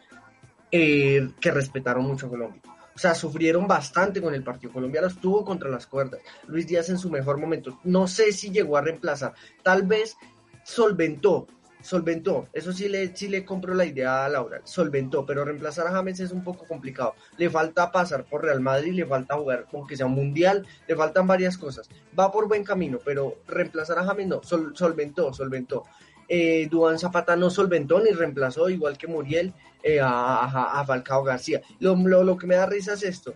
eh, que respetaron mucho a Colombia. O sea, sufrieron bastante con el partido. Colombia los tuvo contra las cuerdas. Luis Díaz en su mejor momento. No sé si llegó a reemplazar. Tal vez solventó, solventó, eso sí le, sí le compro la idea a Laura, solventó, pero reemplazar a James es un poco complicado. Le falta pasar por Real Madrid, le falta jugar aunque sea un mundial, le faltan varias cosas. Va por buen camino, pero reemplazar a James no, sol, solventó, solventó. Eh, Duan Zapata no solventó ni reemplazó, igual que Muriel, eh, a, Falcao García. Lo, lo, lo, que me da risa es esto.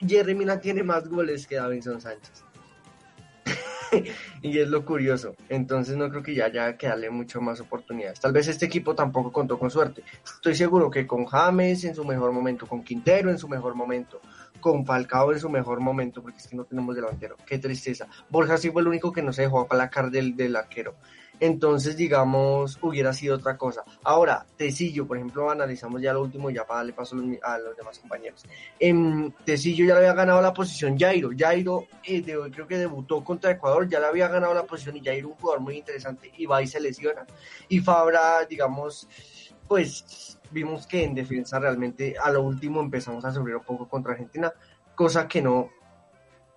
Jerry Mina tiene más goles que Davinson Sánchez. y es lo curioso. Entonces no creo que ya haya que darle mucho más oportunidades. Tal vez este equipo tampoco contó con suerte. Estoy seguro que con James en su mejor momento, con Quintero en su mejor momento, con Falcao en su mejor momento, porque es que no tenemos delantero. Qué tristeza. Borja sí fue el único que no se dejó aplacar del, del arquero entonces digamos hubiera sido otra cosa. Ahora, Tecillo, por ejemplo, analizamos ya lo último, ya para darle paso a los demás compañeros. En Tecillo ya le había ganado la posición Jairo. Jairo eh, de, creo que debutó contra Ecuador, ya le había ganado la posición y Jairo un jugador muy interesante y va y se lesiona. Y Fabra, digamos, pues vimos que en defensa realmente a lo último empezamos a sufrir un poco contra Argentina, cosa que no,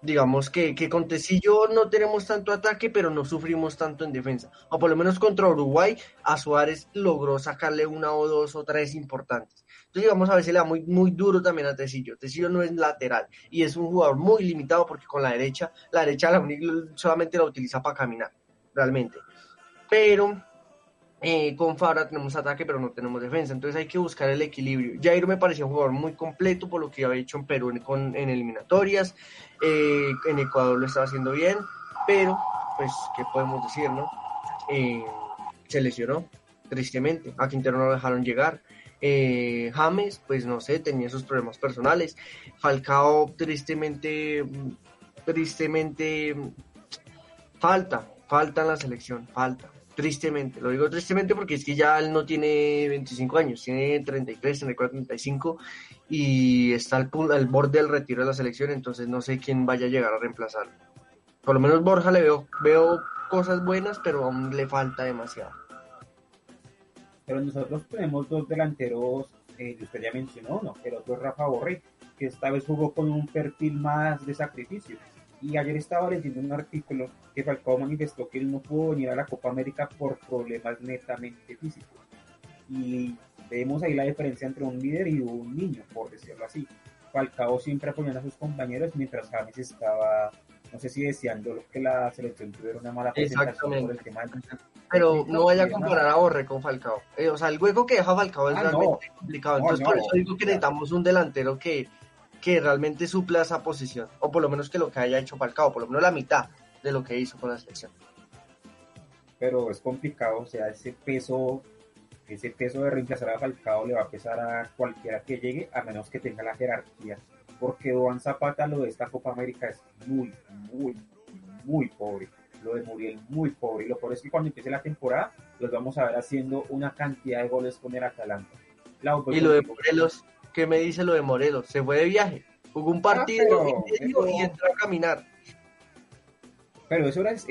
digamos que, que con Tecillo no tenemos tanto ataque, pero no sufrimos tanto en defensa. O por lo menos contra Uruguay, a Suárez logró sacarle una o dos o tres importantes. Entonces, digamos, a veces le da muy, muy duro también a Tecillo. Tecillo no es lateral y es un jugador muy limitado porque con la derecha, la derecha la única- solamente la utiliza para caminar, realmente. Pero eh, con Fabra tenemos ataque, pero no tenemos defensa. Entonces hay que buscar el equilibrio. Jair me pareció un jugador muy completo por lo que había hecho en Perú en, eliminatorias. Eh, en Ecuador lo estaba haciendo bien, pero, pues, ¿qué podemos decir, no? Eh, se lesionó, tristemente. A Quintero no lo dejaron llegar. Eh, James, pues no sé, tenía sus problemas personales. Falcao, tristemente, tristemente, falta, falta en la selección, falta. Tristemente, lo digo tristemente porque es que ya él no tiene 25 años, tiene 33, 34, 35 y está al, al borde del retiro de la selección, entonces no sé quién vaya a llegar a reemplazarlo. Por lo menos Borja le veo, veo cosas buenas, pero aún le falta demasiado. Pero nosotros tenemos dos delanteros, eh, usted ya mencionó uno, el otro es Rafa Borré, que esta vez jugó con un perfil más de sacrificio. Y ayer estaba leyendo un artículo que Falcao manifestó que él no pudo venir a la Copa América por problemas netamente físicos. Y vemos ahí la diferencia entre un líder y un niño, por decirlo así. Falcao siempre apoyando a sus compañeros mientras James estaba, no sé si deseando que la selección tuviera una mala presentación por el tema del Pero no vaya a comparar a Borre con Falcao. Eh, o sea, el hueco que deja Falcao es Ah, no. realmente complicado. No, Entonces, no. por eso digo que necesitamos un delantero que, que realmente supla esa posición. O por lo menos que lo que haya hecho Falcao, por lo menos la mitad de lo que hizo con la selección. pero es complicado, o sea, ese peso, ese peso de reemplazar a Falcao le va a pesar a cualquiera que llegue, a menos que tenga la jerarquía, porque Duan Zapata lo de esta Copa América es muy, muy, muy pobre, lo de Muriel muy pobre, y lo peor es que cuando empiece la temporada, los vamos a ver haciendo una cantidad de goles con el Atalanta. Lau, voy Y lo de. Morelos, ¿qué me dice lo de Morelos? Se fue de viaje, jugó un partido pero y entró a caminar. Pero eso era, es,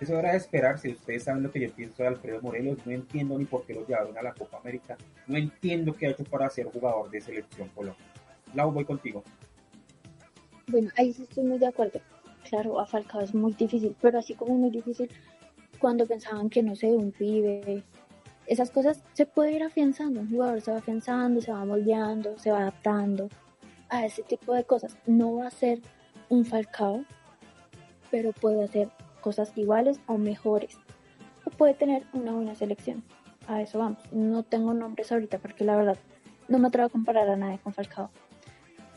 eso era de esperar, si ustedes saben lo que yo pienso de Alfredo Morelos, no entiendo ni por qué lo llevaron a la Copa América, no entiendo qué ha hecho para ser jugador de selección Colombia. Lau, voy contigo. Bueno, ahí sí estoy muy de acuerdo. Claro, a Falcao es muy difícil, pero así como muy difícil cuando pensaban que, no sé, un pibe, esas cosas se puede ir afianzando. Un jugador se va afianzando, se va moldeando, se va adaptando a ese tipo de cosas. No va a ser un Falcao, pero puede hacer cosas iguales o mejores. O puede tener una buena selección. A eso vamos. No tengo nombres ahorita porque la verdad no me atrevo a comparar a nadie con Falcao.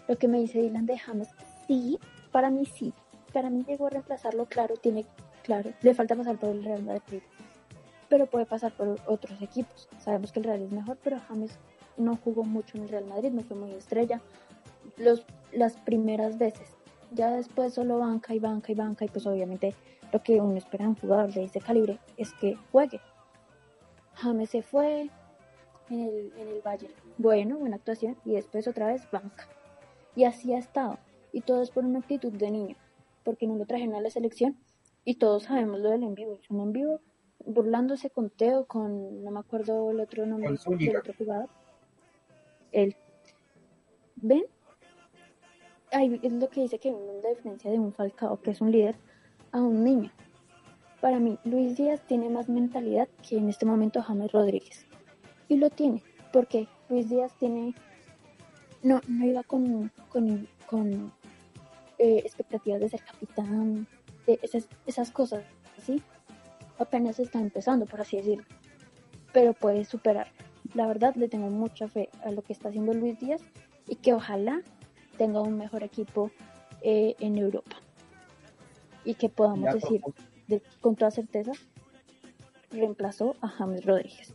Lo que me dice Dylan de James, sí, para mí sí. Para mí llegó a reemplazarlo, claro, tiene, claro, le falta pasar por el Real Madrid. Pero puede pasar por otros equipos. Sabemos que el Real es mejor, pero James no jugó mucho en el Real Madrid, no fue muy estrella. Los, las primeras veces. Ya después solo banca y banca y banca. Y pues obviamente lo que uno espera de un jugador de ese calibre es que juegue. James se fue en el, en el Bayern. Bueno, buena actuación. Y después otra vez banca. Y así ha estado. Y todo es por una actitud de niño. Porque no lo trajeron a la selección. Y todos sabemos lo del en vivo. Es un en vivo burlándose con Teo, con no me acuerdo el otro nombre del otro jugador. Él. ¿Ven? Ahí es lo que dice que diferencia de un Falcao, que es un líder, a un niño. Para mí, Luis Díaz tiene más mentalidad que en este momento James Rodríguez. Y lo tiene, porque Luis Díaz tiene. No, no iba con, con, con eh, expectativas de ser capitán, de esas, esas cosas, ¿sí? Apenas está empezando, por así decirlo. Pero puede superar. La verdad, le tengo mucha fe a lo que está haciendo Luis Díaz y que ojalá tenga un mejor equipo eh, en Europa. Y que podamos decir de- con toda certeza, reemplazó a James Rodríguez.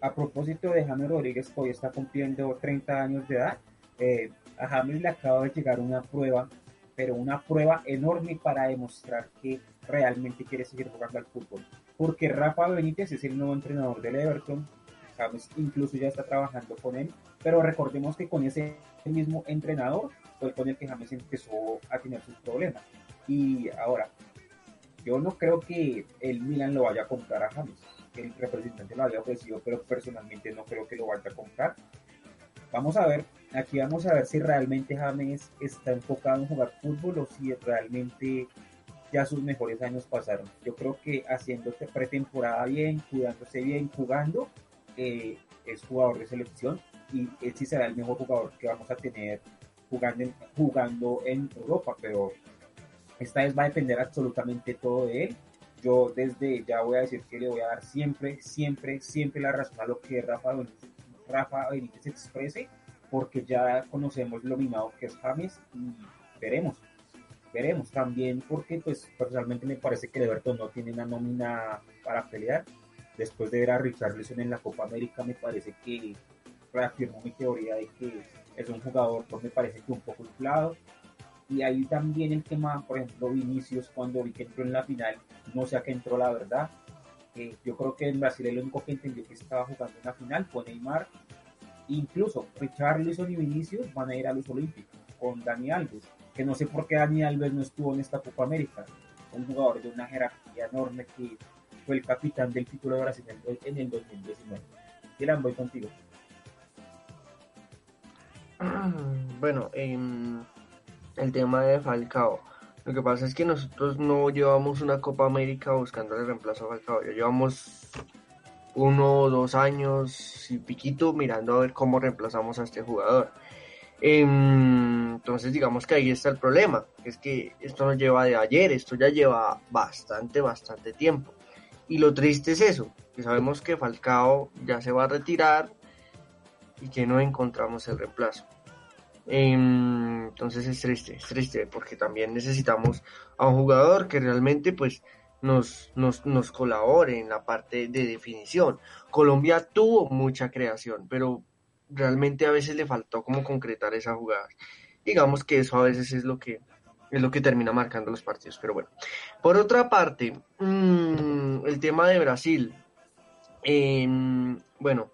A propósito de James Rodríguez, hoy está cumpliendo 30 años de edad, eh, a James le acaba de llegar una prueba, pero una prueba enorme para demostrar que realmente quiere seguir jugando al fútbol. Porque Rafa Benítez es el nuevo entrenador del Everton, James incluso ya está trabajando con él, pero recordemos que con ese mismo entrenador fue con el que James empezó a tener sus problemas. Y ahora, yo no creo que el Milan lo vaya a comprar a James. el representante lo haya ofrecido, pero personalmente no creo que lo vaya a comprar. Vamos a ver, aquí vamos a ver si realmente James está enfocado en jugar fútbol o si realmente ya sus mejores años pasaron. Yo creo que haciendo pretemporada bien, cuidándose bien, jugando, eh, es jugador de selección y este será el mejor jugador que vamos a tener jugando en, Europa, pero esta vez va a depender absolutamente todo de él. Yo desde ya voy a decir que le voy a dar siempre, siempre, siempre la razón a lo que Rafa Rafa Benítez exprese, porque ya conocemos lo mimado que es James y veremos, veremos también, porque pues personalmente me parece que Everton no tiene una nómina para pelear. Después de ver a Richarlison en la Copa América, me parece que reafirmó mi teoría de que es un jugador, pues me parece que un poco inflado. Y ahí también el tema, por ejemplo, Vinicius, cuando vi que entró en la final, no sé a qué entró la verdad. Eh, yo creo que en Brasil el único que entendió que estaba jugando en la final fue Neymar. Incluso Richarlison y Vinicius van a ir a los Olímpicos con Dani Alves, que no sé por qué Dani Alves no estuvo en esta Copa América. Un jugador de una jerarquía enorme que fue el capitán del título de Brasil en el 2019. Dylan, voy contigo. Bueno, em, el tema de Falcao. Lo que pasa es que nosotros no llevamos una Copa América buscando el reemplazo a Falcao. Ya llevamos uno o dos años y piquito mirando a ver cómo reemplazamos a este jugador. Em, entonces digamos que ahí está el problema. Es que esto no lleva de ayer, esto ya lleva bastante, bastante tiempo. Y lo triste es eso, que sabemos que Falcao ya se va a retirar y que no encontramos el reemplazo. Em, entonces es triste, es triste porque también necesitamos a un jugador que realmente pues nos, nos, nos colabore en la parte de definición. Colombia tuvo mucha creación, pero realmente a veces le faltó como concretar esa jugada. Digamos que eso a veces es lo que es lo que termina marcando los partidos, pero bueno. Por otra parte, mmm, el tema de Brasil. Eh, bueno,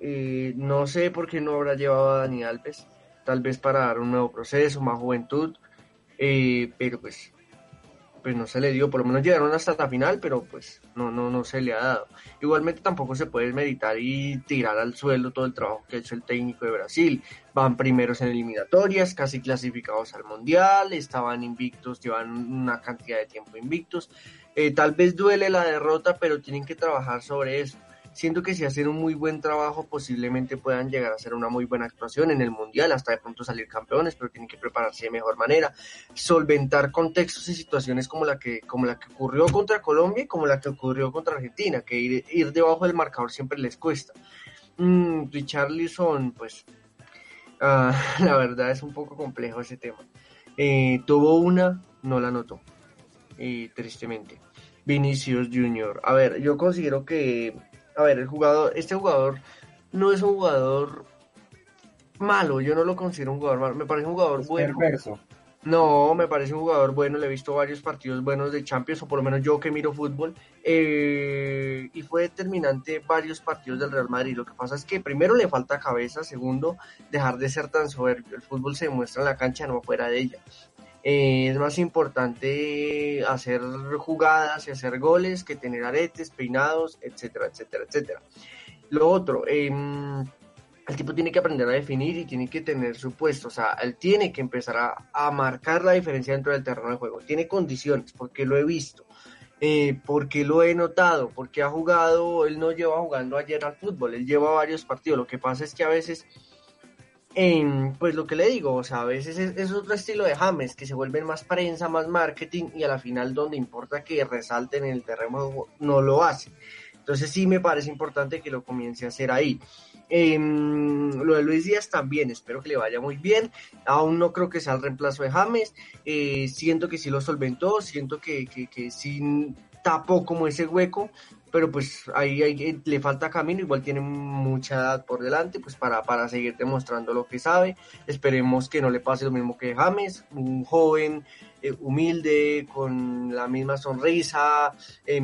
eh, no sé por qué no habrá llevado a Dani Alves, tal vez para dar un nuevo proceso, más juventud, eh, pero pues, pues no se le dio, por lo menos llegaron hasta la final, pero pues no, no, no se le ha dado. Igualmente tampoco se puede meditar y tirar al suelo todo el trabajo que ha hecho el técnico de Brasil. Van primeros en eliminatorias, casi clasificados al Mundial, estaban invictos, llevan una cantidad de tiempo invictos. Eh, tal vez duele la derrota, pero tienen que trabajar sobre eso siento que si hacen un muy buen trabajo posiblemente puedan llegar a hacer una muy buena actuación en el mundial, hasta de pronto salir campeones, pero tienen que prepararse de mejor manera, solventar contextos y situaciones como la que, como la que ocurrió contra Colombia y como la que ocurrió contra Argentina, que ir, ir debajo del marcador siempre les cuesta. Mm, Richarlison, pues uh, la verdad es un poco complejo ese tema. Eh, tuvo una, no la notó, eh, tristemente. Vinicius Junior. A ver, yo considero que a ver, el jugador, este jugador no es un jugador malo, yo no lo considero un jugador malo, me parece un jugador Es bueno. perverso. No, me parece un jugador bueno, le he visto varios partidos buenos de Champions, o por lo menos yo que miro fútbol, eh, y fue determinante varios partidos del Real Madrid. Lo que pasa es que primero le falta cabeza, segundo, dejar de ser tan soberbio. El fútbol se demuestra en la cancha, no fuera de ella. Eh, es más importante hacer jugadas y hacer goles que tener aretes, peinados, etcétera, etcétera, etcétera. Lo otro, eh, el tipo tiene que aprender a definir y tiene que tener su puesto, o sea, él tiene que empezar a, a marcar la diferencia dentro del terreno de juego, tiene condiciones, porque lo he visto, eh, porque lo he notado, porque ha jugado, él no lleva jugando ayer al fútbol, él lleva varios partidos, lo que pasa es que a veces en, pues lo que le digo, o sea, a veces es, es, otro estilo de James, que se vuelven más prensa, más marketing, y a la final donde importa que resalten en el terreno no lo hacen. Entonces sí me parece importante que lo comience a hacer ahí. Eh, lo de Luis Díaz también, espero que le vaya muy bien. Aún no creo que sea el reemplazo de James. Eh, siento que sí lo solventó, siento que, que, que sí tapó como ese hueco pero pues ahí, ahí, le falta camino, igual tiene mucha edad por delante, pues para, para seguir demostrando lo que sabe. Esperemos que no le pase lo mismo que James, un joven eh, humilde, con la misma sonrisa, eh,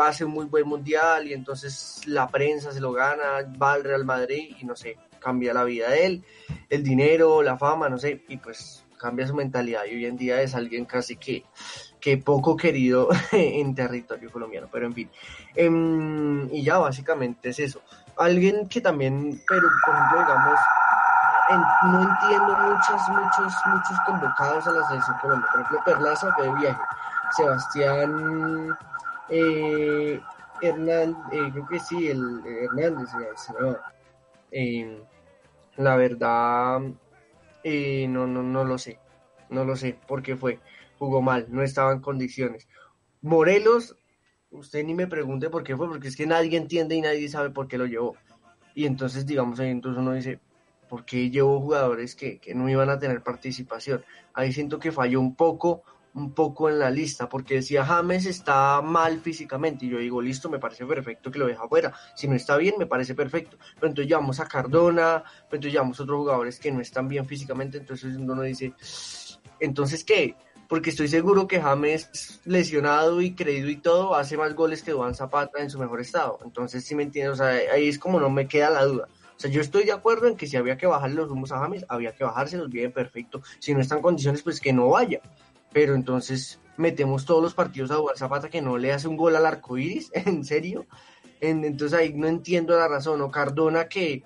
hace un muy buen mundial y entonces la prensa se lo gana, va al Real Madrid y no sé, cambia la vida de él, el dinero, la fama, no sé, y pues cambia su mentalidad y hoy en día es alguien casi que que poco querido en territorio colombiano, pero en fin. Em, y ya básicamente es eso. Alguien que también, pero digamos, no entiendo muchos, muchos, muchos convocados a la selección Colombia. Por ejemplo, Perlaza fue de viaje. Sebastián eh, Hernández, eh, creo que sí, el eh, Hernández. Eh, la verdad, no, no, no lo sé. No lo sé por qué fue. Jugó mal, no estaba en condiciones. Morelos, usted ni me pregunte por qué fue, porque es que nadie entiende y nadie sabe por qué lo llevó. Y entonces, digamos, ahí entonces uno dice, ¿por qué llevó jugadores que, que no iban a tener participación? Ahí siento que falló un poco, un poco en la lista, porque decía James está mal físicamente, y yo digo, listo, me parece perfecto que lo deja afuera. Si no está bien, me parece perfecto. Pero entonces llevamos a Cardona, pero entonces llevamos otros jugadores que no están bien físicamente, entonces uno dice, entonces, ¿qué? Porque estoy seguro que James, lesionado y creído y todo, hace más goles que Duan Zapata en su mejor estado. Entonces, si me entiendes, o sea, ahí es como no me queda la duda. O sea, yo estoy de acuerdo en que si había que bajarle los humos a James, había que bajárselos bien, perfecto. Si no está en condiciones, pues que no vaya. Pero entonces metemos todos los partidos a Duan Zapata que no le hace un gol al arco iris, ¿en serio? En- entonces ahí no entiendo la razón. O Cardona que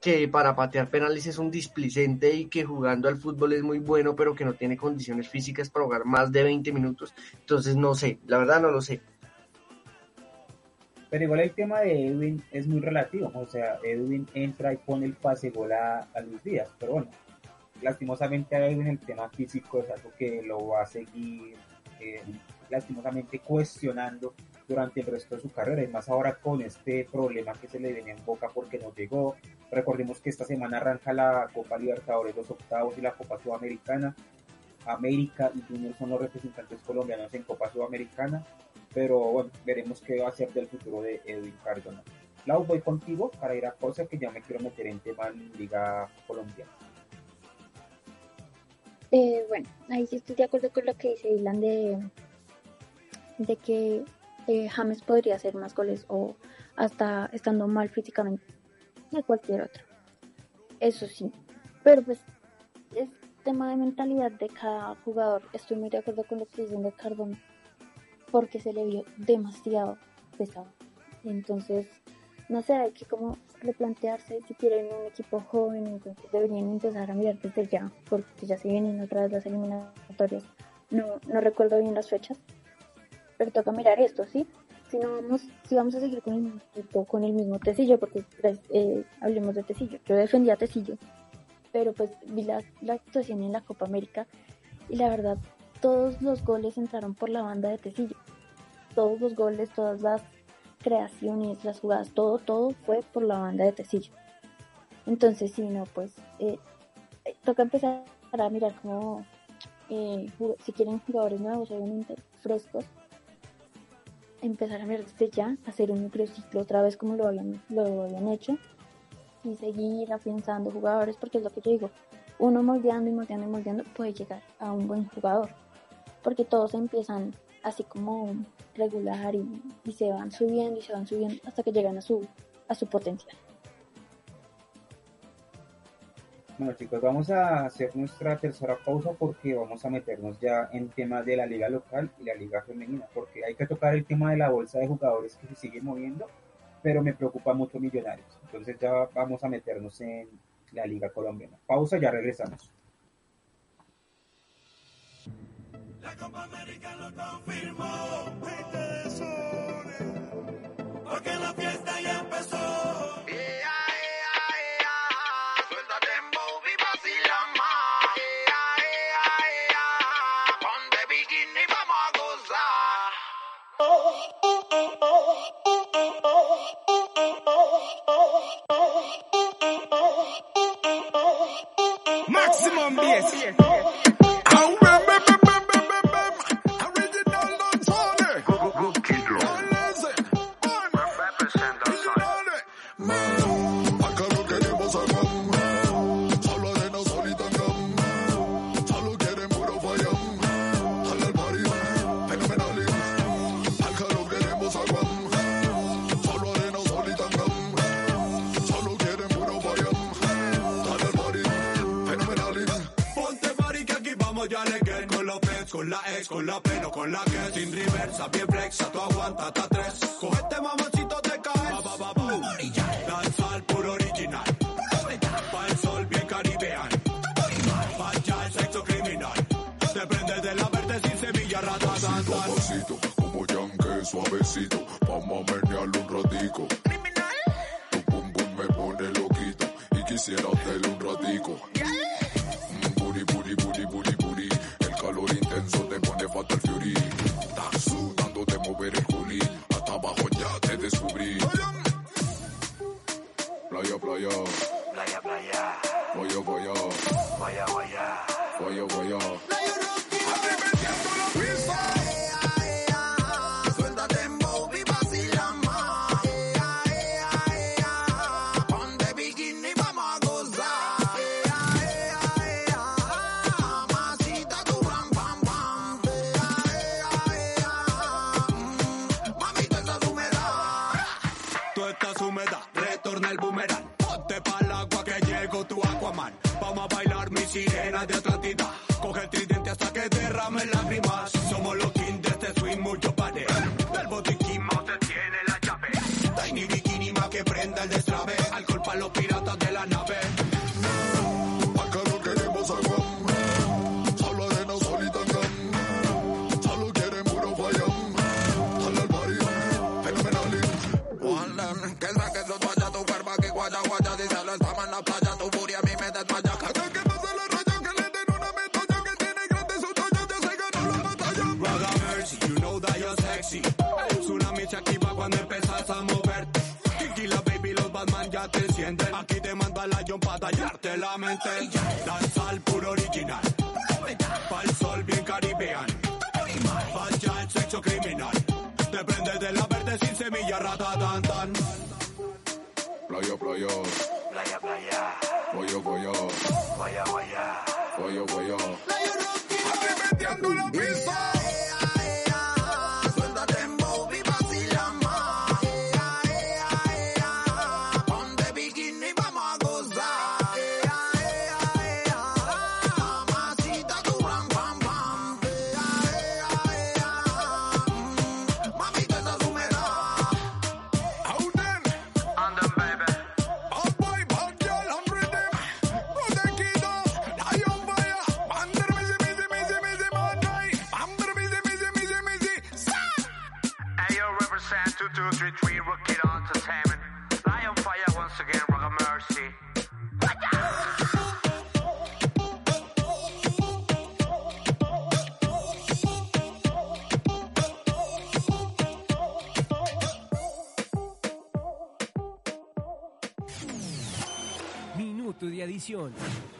que para patear penales es un displicente y que jugando al fútbol es muy bueno, pero que no tiene condiciones físicas para jugar más de 20 minutos. Entonces no sé, la verdad no lo sé. Pero igual el tema de Edwin es muy relativo. O sea, Edwin entra y pone el pase gol a, Luis Díaz. Pero bueno, lastimosamente a Edwin el tema físico es algo que lo va a seguir eh, lastimosamente cuestionando durante el resto de su carrera. Y más ahora con este problema que se le viene en boca porque no llegó. Recordemos que esta semana arranca la Copa Libertadores, los octavos y la Copa Sudamericana. América y Junior son los representantes colombianos en Copa Sudamericana pero bueno, veremos qué va a ser del futuro de Edwin Cardona. Lau, voy contigo para ir a cosas que ya me quiero meter en tema en Liga Colombiana. Eh, bueno, ahí sí estoy de acuerdo con lo que dice de, de que eh, James podría hacer más goles o hasta estando mal físicamente de cualquier otro. Eso sí, pero pues es tema de mentalidad de cada jugador. Estoy muy de acuerdo con lo que dicen de Cardona porque se le vio demasiado pesado. Entonces, no sé, hay que como replantearse si quieren un equipo joven, entonces deberían empezar a mirar desde ya, porque ya se vienen otra vez las eliminatorias. No, no recuerdo bien las fechas, pero toca mirar esto, ¿sí? Si no vamos, si vamos a seguir con el con el mismo Tecillo, porque pues, eh, hablemos de Tecillo. Yo defendía Tecillo, pero pues vi la, la actuación en la Copa América y la verdad todos los goles entraron por la banda de Tecillo. Todos los goles, todas las creaciones, las jugadas, todo, todo fue por la banda de Tecillo. Entonces, sí, no, pues eh, eh, toca empezar a mirar como, eh, si quieren jugadores nuevos, obviamente, frescos, empezar a mirar desde ya, hacer un microciclo otra vez como lo habían, lo habían hecho y seguir afianzando jugadores, porque es lo que yo digo, uno moldeando y moldeando y moldeando puede llegar a un buen jugador, porque todos empiezan así como regular y, y se van subiendo y se van subiendo hasta que llegan a su, a su potencial. Bueno chicos, vamos a hacer nuestra tercera pausa porque vamos a meternos ya en tema de la liga local y la liga femenina, porque hay que tocar el tema de la bolsa de jugadores que se sigue moviendo, pero me preocupa mucho Millonarios. Entonces ya vamos a meternos en la liga colombiana. Pausa, ya regresamos. La Copa América lo confirmó. Porque la fiesta ya empezó. yes. yes. con la pena con la que sin reversa, bien flexa, tú aguanta hasta 3. Cogete mamoncito, te caes. Ba, ba, ba, puro original. Pa' el sol bien caribean. Pa' el sexo criminal. Te prendes de la verde sin semilla, ratata. Pasito, como yanque, suavecito Que saques los guayas, tu cuerpo aquí guaya guaya. Si se lo estamos en la playa, tu furia a mí me desmaya. Cada que pase la raya, que le den una medalla. Que tiene grande su talla, ya se ganó la batalla. Brother Mercy, you know that you're sexy. Tsunami se activa cuando empiezas a mover. Tequila baby, los Batman ya te sienten. Aquí te mando a la John para tallarte la mente. Vaya, vaya. Metiendo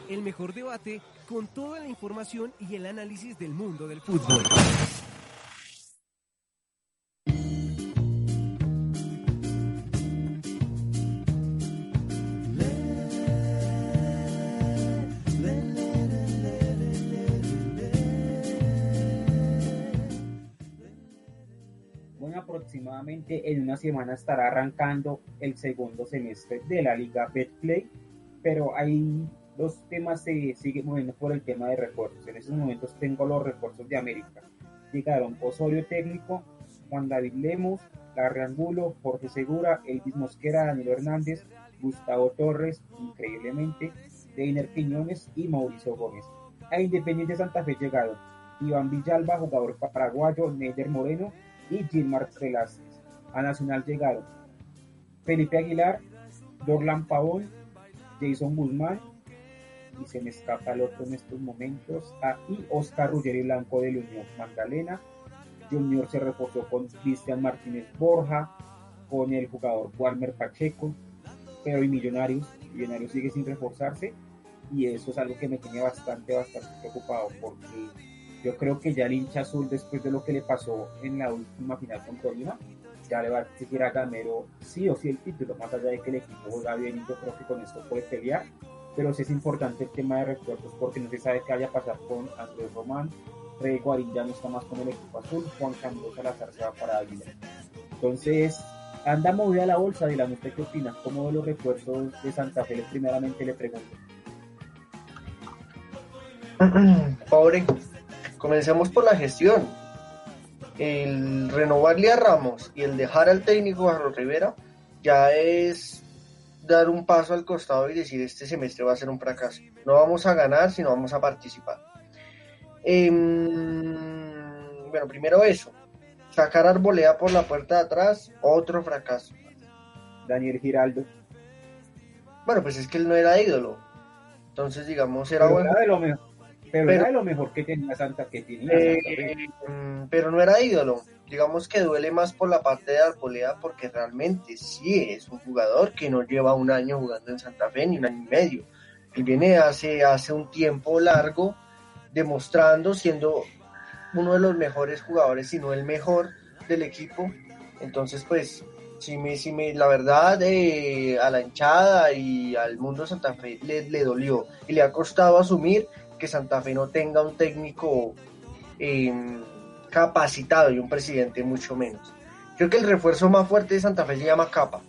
El mejor debate con toda la información y el análisis del mundo del fútbol. Bueno, aproximadamente en una semana estará arrancando el segundo semestre de la Liga Betplay, pero hay dos temas se siguen moviendo por el tema de refuerzos. En estos momentos tengo los refuerzos de América. Llegaron Osorio Técnico, Juan David Lemos, Larry Angulo, Jorge Segura, Elvis Mosquera, Danilo Hernández, Gustavo Torres, increíblemente, Deiner Quiñones y Mauricio Gómez. A Independiente Santa Fe llegaron Iván Villalba, jugador paraguayo, Neder Moreno y Gilmar Velázquez. A Nacional llegaron Felipe Aguilar, Dorlan Pavón, Jason Guzmán, y se me escapa el otro en estos momentos, ah, y Oscar Ruggeri Blanco de la Unión Magdalena. Junior se reforzó con Cristian Martínez Borja, con el jugador Walmer Pacheco, pero y Millonarios, Millonarios sigue sin reforzarse y eso es algo que me tiene bastante, bastante preocupado porque yo creo que ya el hincha azul después de lo que le pasó en la última final con Tolima, ya le va a exigir a Gamero sí o sí el título, más allá de que el equipo juega bien y yo creo que con esto puede pelear, pero sí es importante el tema de refuerzos porque no se sabe qué vaya a pasar con Andrés Román, Rey Guarín ya no está más con el equipo azul, Juan Camilo Salazar se va para Águila. Entonces, anda movida la bolsa, Dylan, ¿usted qué opina? ¿Cómo de los refuerzos de Santa Fe? Primeramente le pregunto. Pobre. comencemos por la gestión. El renovarle a Ramos y el dejar al técnico Carlos Rivera ya es dar un paso al costado y decir este semestre va a ser un fracaso. No vamos a ganar, sino vamos a participar. Em, bueno, primero eso. Sacar Arboleda por la puerta de atrás, otro fracaso. Daniel Giraldo. Bueno, pues es que él no era ídolo. Entonces, digamos, era Pero bueno. era de lo mejor, pero, Pero- era lo mejor que tenía Santa que tenía. Eh, mm, pero no era ídolo. Digamos que duele más por la parte de Arboleda porque realmente sí es un jugador que no lleva un año jugando en Santa Fe ni un año y medio. Él viene hace, hace un tiempo largo demostrando, siendo uno de los mejores jugadores, si no el mejor del equipo. Entonces, pues, sí me, sí me, la verdad, eh, a la hinchada y al mundo de Santa Fe le, le dolió y le ha costado asumir que Santa Fe no tenga un técnico eh, capacitado y un presidente mucho menos. Creo que el refuerzo más fuerte de Santa Fe se llama Capa.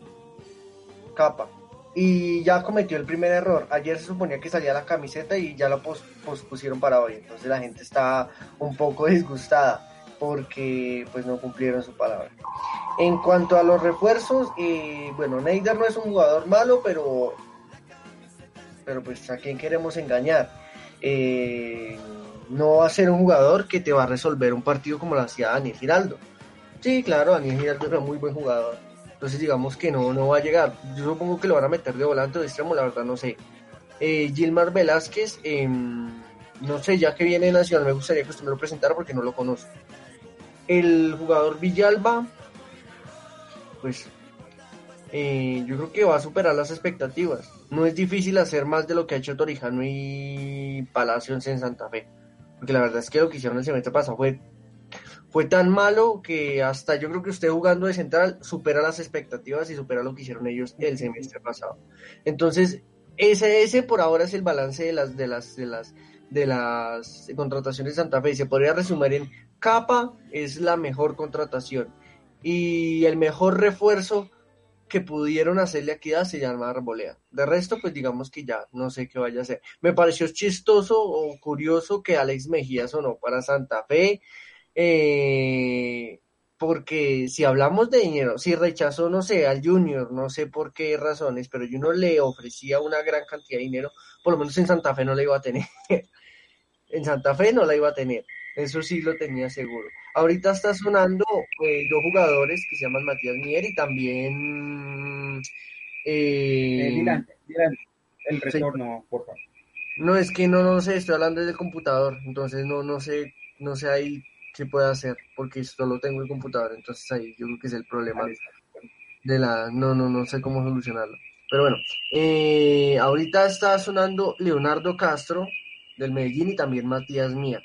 Capa. Y ya cometió el primer error. Ayer se suponía que salía la camiseta y ya la pos- pospusieron para hoy. Entonces la gente está un poco disgustada porque pues no cumplieron su palabra. En cuanto a los refuerzos, eh, bueno, Neider no es un jugador malo, pero pero pues a quién queremos engañar. Eh, no va a ser un jugador que te va a resolver un partido como lo hacía Daniel Giraldo. Sí, claro, Daniel Giraldo era muy buen jugador. Entonces digamos que no, no va a llegar. Yo supongo que lo van a meter de volante o de extremo, la verdad no sé. Eh, Gilmar Velázquez, eh, no sé, ya que viene Nacional, me gustaría que usted me lo presentara porque no lo conozco. El jugador Villalba, pues eh, yo creo que va a superar las expectativas. No es difícil hacer más de lo que ha hecho Torijano y Palacios en Santa Fe. Porque la verdad es que lo que hicieron el semestre pasado fue, fue tan malo que hasta yo creo que usted jugando de central supera las expectativas y supera lo que hicieron ellos el semestre pasado. Entonces, ese, ese por ahora es el balance de las, de las, de las, de las contrataciones de Santa Fe. Y se podría resumir en Capa es la mejor contratación. Y el mejor refuerzo que pudieron hacerle aquí a se llama Arboleda. De resto, pues digamos que ya no sé qué vaya a hacer. Me pareció chistoso o curioso que Alex Mejía sonó para Santa Fe, eh, porque si hablamos de dinero, si rechazó, no sé, al Junior, no sé por qué razones, pero Junior le ofrecía una gran cantidad de dinero, por lo menos en Santa Fe no la iba a tener. en Santa Fe no la iba a tener. Eso sí lo tenía seguro. Ahorita está sonando eh, dos jugadores que se llaman Matías Mier y también... eh, Eh, Dylan, Dylan, el retorno, por favor. no, es que no, no sé, estoy hablando desde el computador, entonces no, no sé, no sé ahí qué puede hacer, porque solo tengo el computador, entonces ahí yo creo que es el problema de la, no, no, no sé cómo solucionarlo. Pero bueno, eh, ahorita está sonando Leonardo Castro del Medellín y también Matías Mía.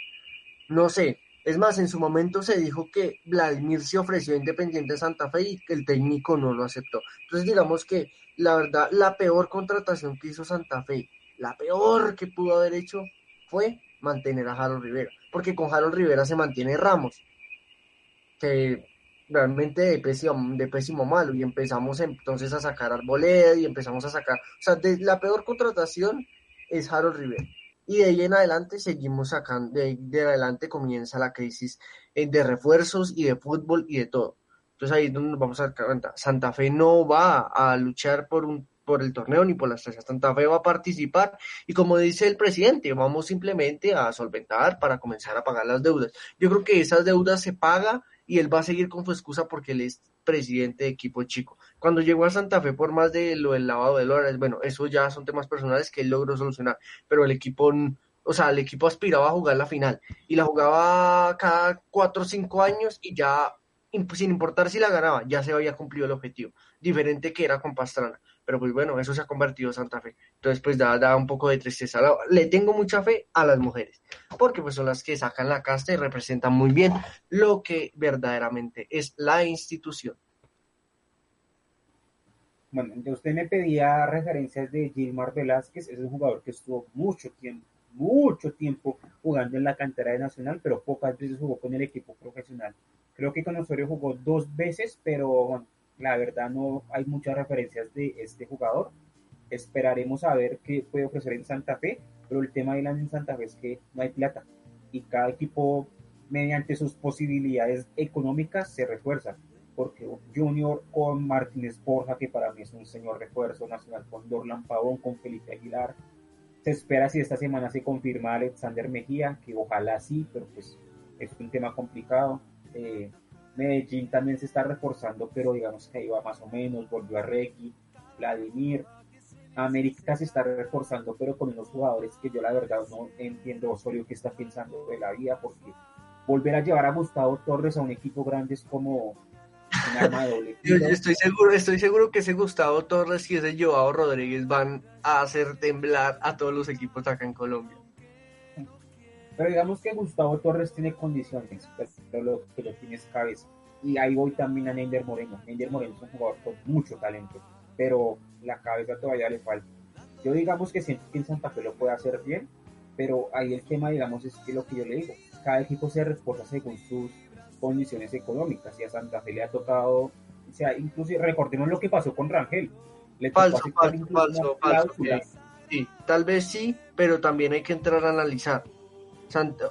No sé, es más, en su momento se dijo que Vladimir se ofreció a Independiente Santa Fe y que el técnico no lo aceptó. Entonces digamos que la verdad, la peor contratación que hizo Santa Fe, la peor que pudo haber hecho fue mantener a Harold Rivera, porque con Harold Rivera se mantiene Ramos, que realmente de pésimo, de pésimo malo, y empezamos entonces a sacar Arboleda y empezamos a sacar, o sea, de, la peor contratación es Harold Rivera. Y de ahí en adelante seguimos sacando, de, de adelante comienza la crisis eh, de refuerzos y de fútbol y de todo. Entonces ahí es donde nos vamos a dar cuenta. Santa Fe no va a luchar por un por el torneo ni por las estrellas. Santa Fe va a participar y como dice el presidente, vamos simplemente a solventar para comenzar a pagar las deudas. Yo creo que esas deudas se paga y él va a seguir con su excusa porque él es presidente de equipo chico. Cuando llegó a Santa Fe por más de lo del lavado de dólares, bueno, eso ya son temas personales que él logró solucionar, pero el equipo, o sea, el equipo aspiraba a jugar la final y la jugaba cada cuatro o cinco años y ya, sin importar si la ganaba, ya se había cumplido el objetivo, diferente que era con Pastrana. Pero pues bueno, eso se ha convertido en Santa Fe. Entonces pues da, da un poco de tristeza. Le tengo mucha fe a las mujeres, porque pues son las que sacan la casta y representan muy bien lo que verdaderamente es la institución. Bueno, usted me pedía referencias de Gilmar Velázquez, es un jugador que estuvo mucho tiempo, mucho tiempo jugando en la cantera de Nacional, pero pocas veces jugó con el equipo profesional. Creo que con Osorio jugó dos veces, pero bueno, la verdad no hay muchas referencias de este jugador. Esperaremos a ver qué puede ofrecer en Santa Fe, pero el tema de la en Santa Fe es que no hay plata. y cada equipo mediante sus posibilidades económicas se refuerza porque Junior con Martínez Borja, que para mí es un señor refuerzo nacional, con Dorlan Pavón, con Felipe Aguilar. Se espera si esta semana se confirma Alexander Mejía, que ojalá sí, pero pues es un tema complicado. Eh, Medellín también se está reforzando, pero digamos que va más o menos, volvió a Reggie, Vladimir. América se está reforzando, pero con unos jugadores que yo la verdad no entiendo Osorio qué está pensando de la vida, porque volver a llevar a Gustavo Torres a un equipo grande es como un arma de doble Yo, filo. yo estoy seguro, estoy seguro que ese Gustavo Torres y ese Joao Rodríguez van a hacer temblar a todos los equipos acá en Colombia. Pero digamos que Gustavo Torres tiene condiciones, pero lo que lo tiene es cabeza. Y ahí voy también a Nender Moreno. Nender Moreno es un jugador con mucho talento, pero la cabeza todavía le falta. Yo digamos que siento que en Santa Fe lo puede hacer bien, pero ahí el tema, digamos, es que lo que yo le digo, cada equipo se reporta según sus condiciones económicas y a Santa Fe le ha tocado, o sea, incluso recordemos lo que pasó con Rangel. Le Falso, falso, falso, falso. Sí, tal vez sí, pero también hay que entrar a analizar.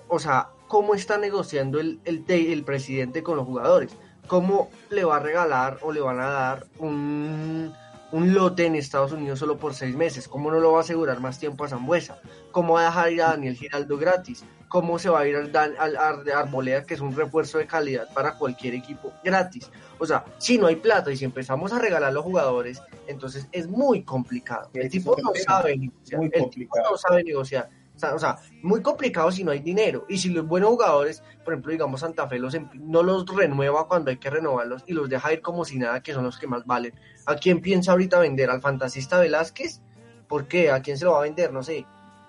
O sea, cómo está negociando el, el, el presidente con los jugadores. ¿Cómo le va a regalar o le van a dar un, un lote en Estados Unidos solo por seis meses? ¿Cómo no lo va a asegurar más tiempo a Zambuesa? ¿Cómo va a dejar ir a Daniel Giraldo gratis? ¿Cómo se va a ir al, Dan- al, Ar- Arboleda, que es un refuerzo de calidad para cualquier equipo gratis? O sea, si no hay plata y si empezamos a regalar a los jugadores, entonces es muy complicado. El tipo no sabe negociar. El tipo no sabe negociar. O sea, muy complicado si no hay dinero. Y si los buenos jugadores, por ejemplo, digamos Santa Fe, los, em- no los renueva cuando hay que renovarlos y los deja ir como si nada, que son los que más valen. ¿A quién piensa ahorita vender? ¿Al fantasista Velázquez? ¿Por qué? ¿A quién se lo va a vender? No sé.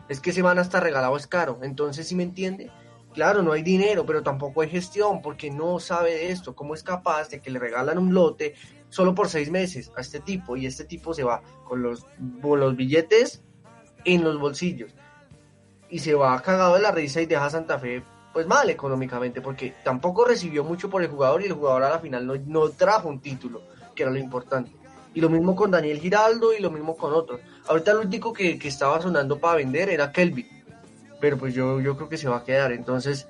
Es que se van hasta regalado es caro. Entonces, ¿sí me entiende? Claro, no hay dinero, pero tampoco hay gestión porque no sabe de esto. ¿Cómo es capaz de que le regalan un lote solo por seis meses a este tipo y este tipo se va con los, con los billetes en los bolsillos y se va cagado de la risa y deja a Santa Fe pues mal económicamente porque tampoco recibió mucho por el jugador y el jugador a la final no, no trajo un título, que era lo importante. Y lo mismo con Daniel Giraldo y lo mismo con otros. Ahorita el único que, que estaba sonando para vender era Kelvin, pero pues yo, yo creo que se va a quedar. Entonces,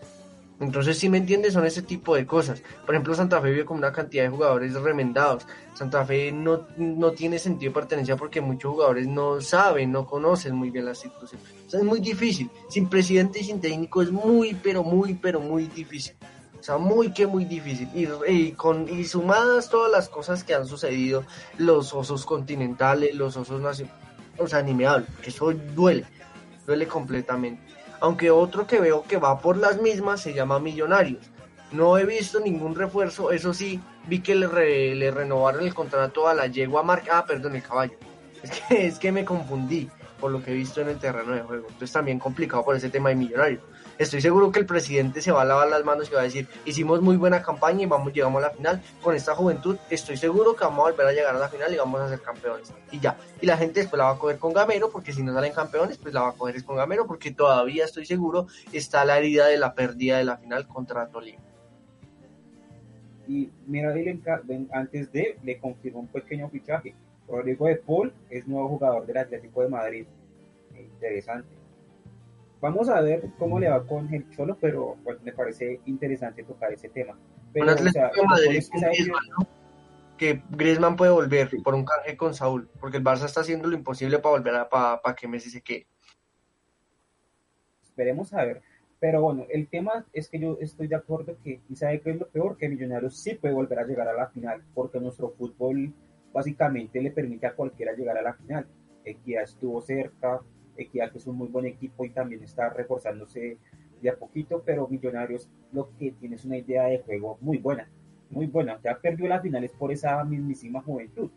entonces si me entiendes, son ese tipo de cosas. Por ejemplo, Santa Fe vive con una cantidad de jugadores remendados. Santa Fe no, no tiene sentido de pertenencia porque muchos jugadores no saben, no conocen muy bien la situación. O sea, es muy difícil. Sin presidente y sin técnico es muy, pero muy, pero muy difícil. O sea, muy que muy difícil. Y, con, y sumadas todas las cosas que han sucedido, los osos continentales, los osos nacionales, o sea, ni me hablo, eso duele, duele completamente. Aunque otro que veo que va por las mismas se llama Millonarios. No he visto ningún refuerzo, eso sí, vi que le, re- le renovaron el contrato a la yegua marca, ah, perdón, el caballo. Es que, es que me confundí por lo que he visto en el terreno de juego. Entonces también complicado por ese tema de Millonarios. Estoy seguro que el presidente se va a lavar las manos y va a decir, hicimos muy buena campaña y vamos, llegamos a la final. Con esta juventud estoy seguro que vamos a volver a llegar a la final y vamos a ser campeones. Y ya. Y la gente después la va a coger con Gamero, porque si no salen campeones, pues la va a coger con Gamero, porque todavía estoy seguro está la herida de la pérdida de la final contra Tolima. Y mira, antes de, le confirmó un pequeño fichaje. Rodrigo de Paul es nuevo jugador del Atlético de Madrid. Interesante. Vamos a ver cómo le va con el Cholo, pero bueno, me parece interesante tocar ese tema. Pero, Un o Atlético sea, de Madrid es que Griezmann, ¿no? que Griezmann puede volver por un canje con Saúl, porque el Barça está haciendo lo imposible para volver a para que Messi se quede. esperemos a ver. Pero bueno, el tema es que yo estoy de acuerdo que, y sabe que es lo peor, que Millonarios sí puede volver a llegar a la final, porque nuestro fútbol básicamente le permite a cualquiera llegar a la final. Equidad estuvo cerca, Equidad que es un muy buen equipo y también está reforzándose de a poquito, pero Millonarios lo que tiene es una idea de juego muy buena, muy buena. Ya perdió las finales por esa mismísima juventud,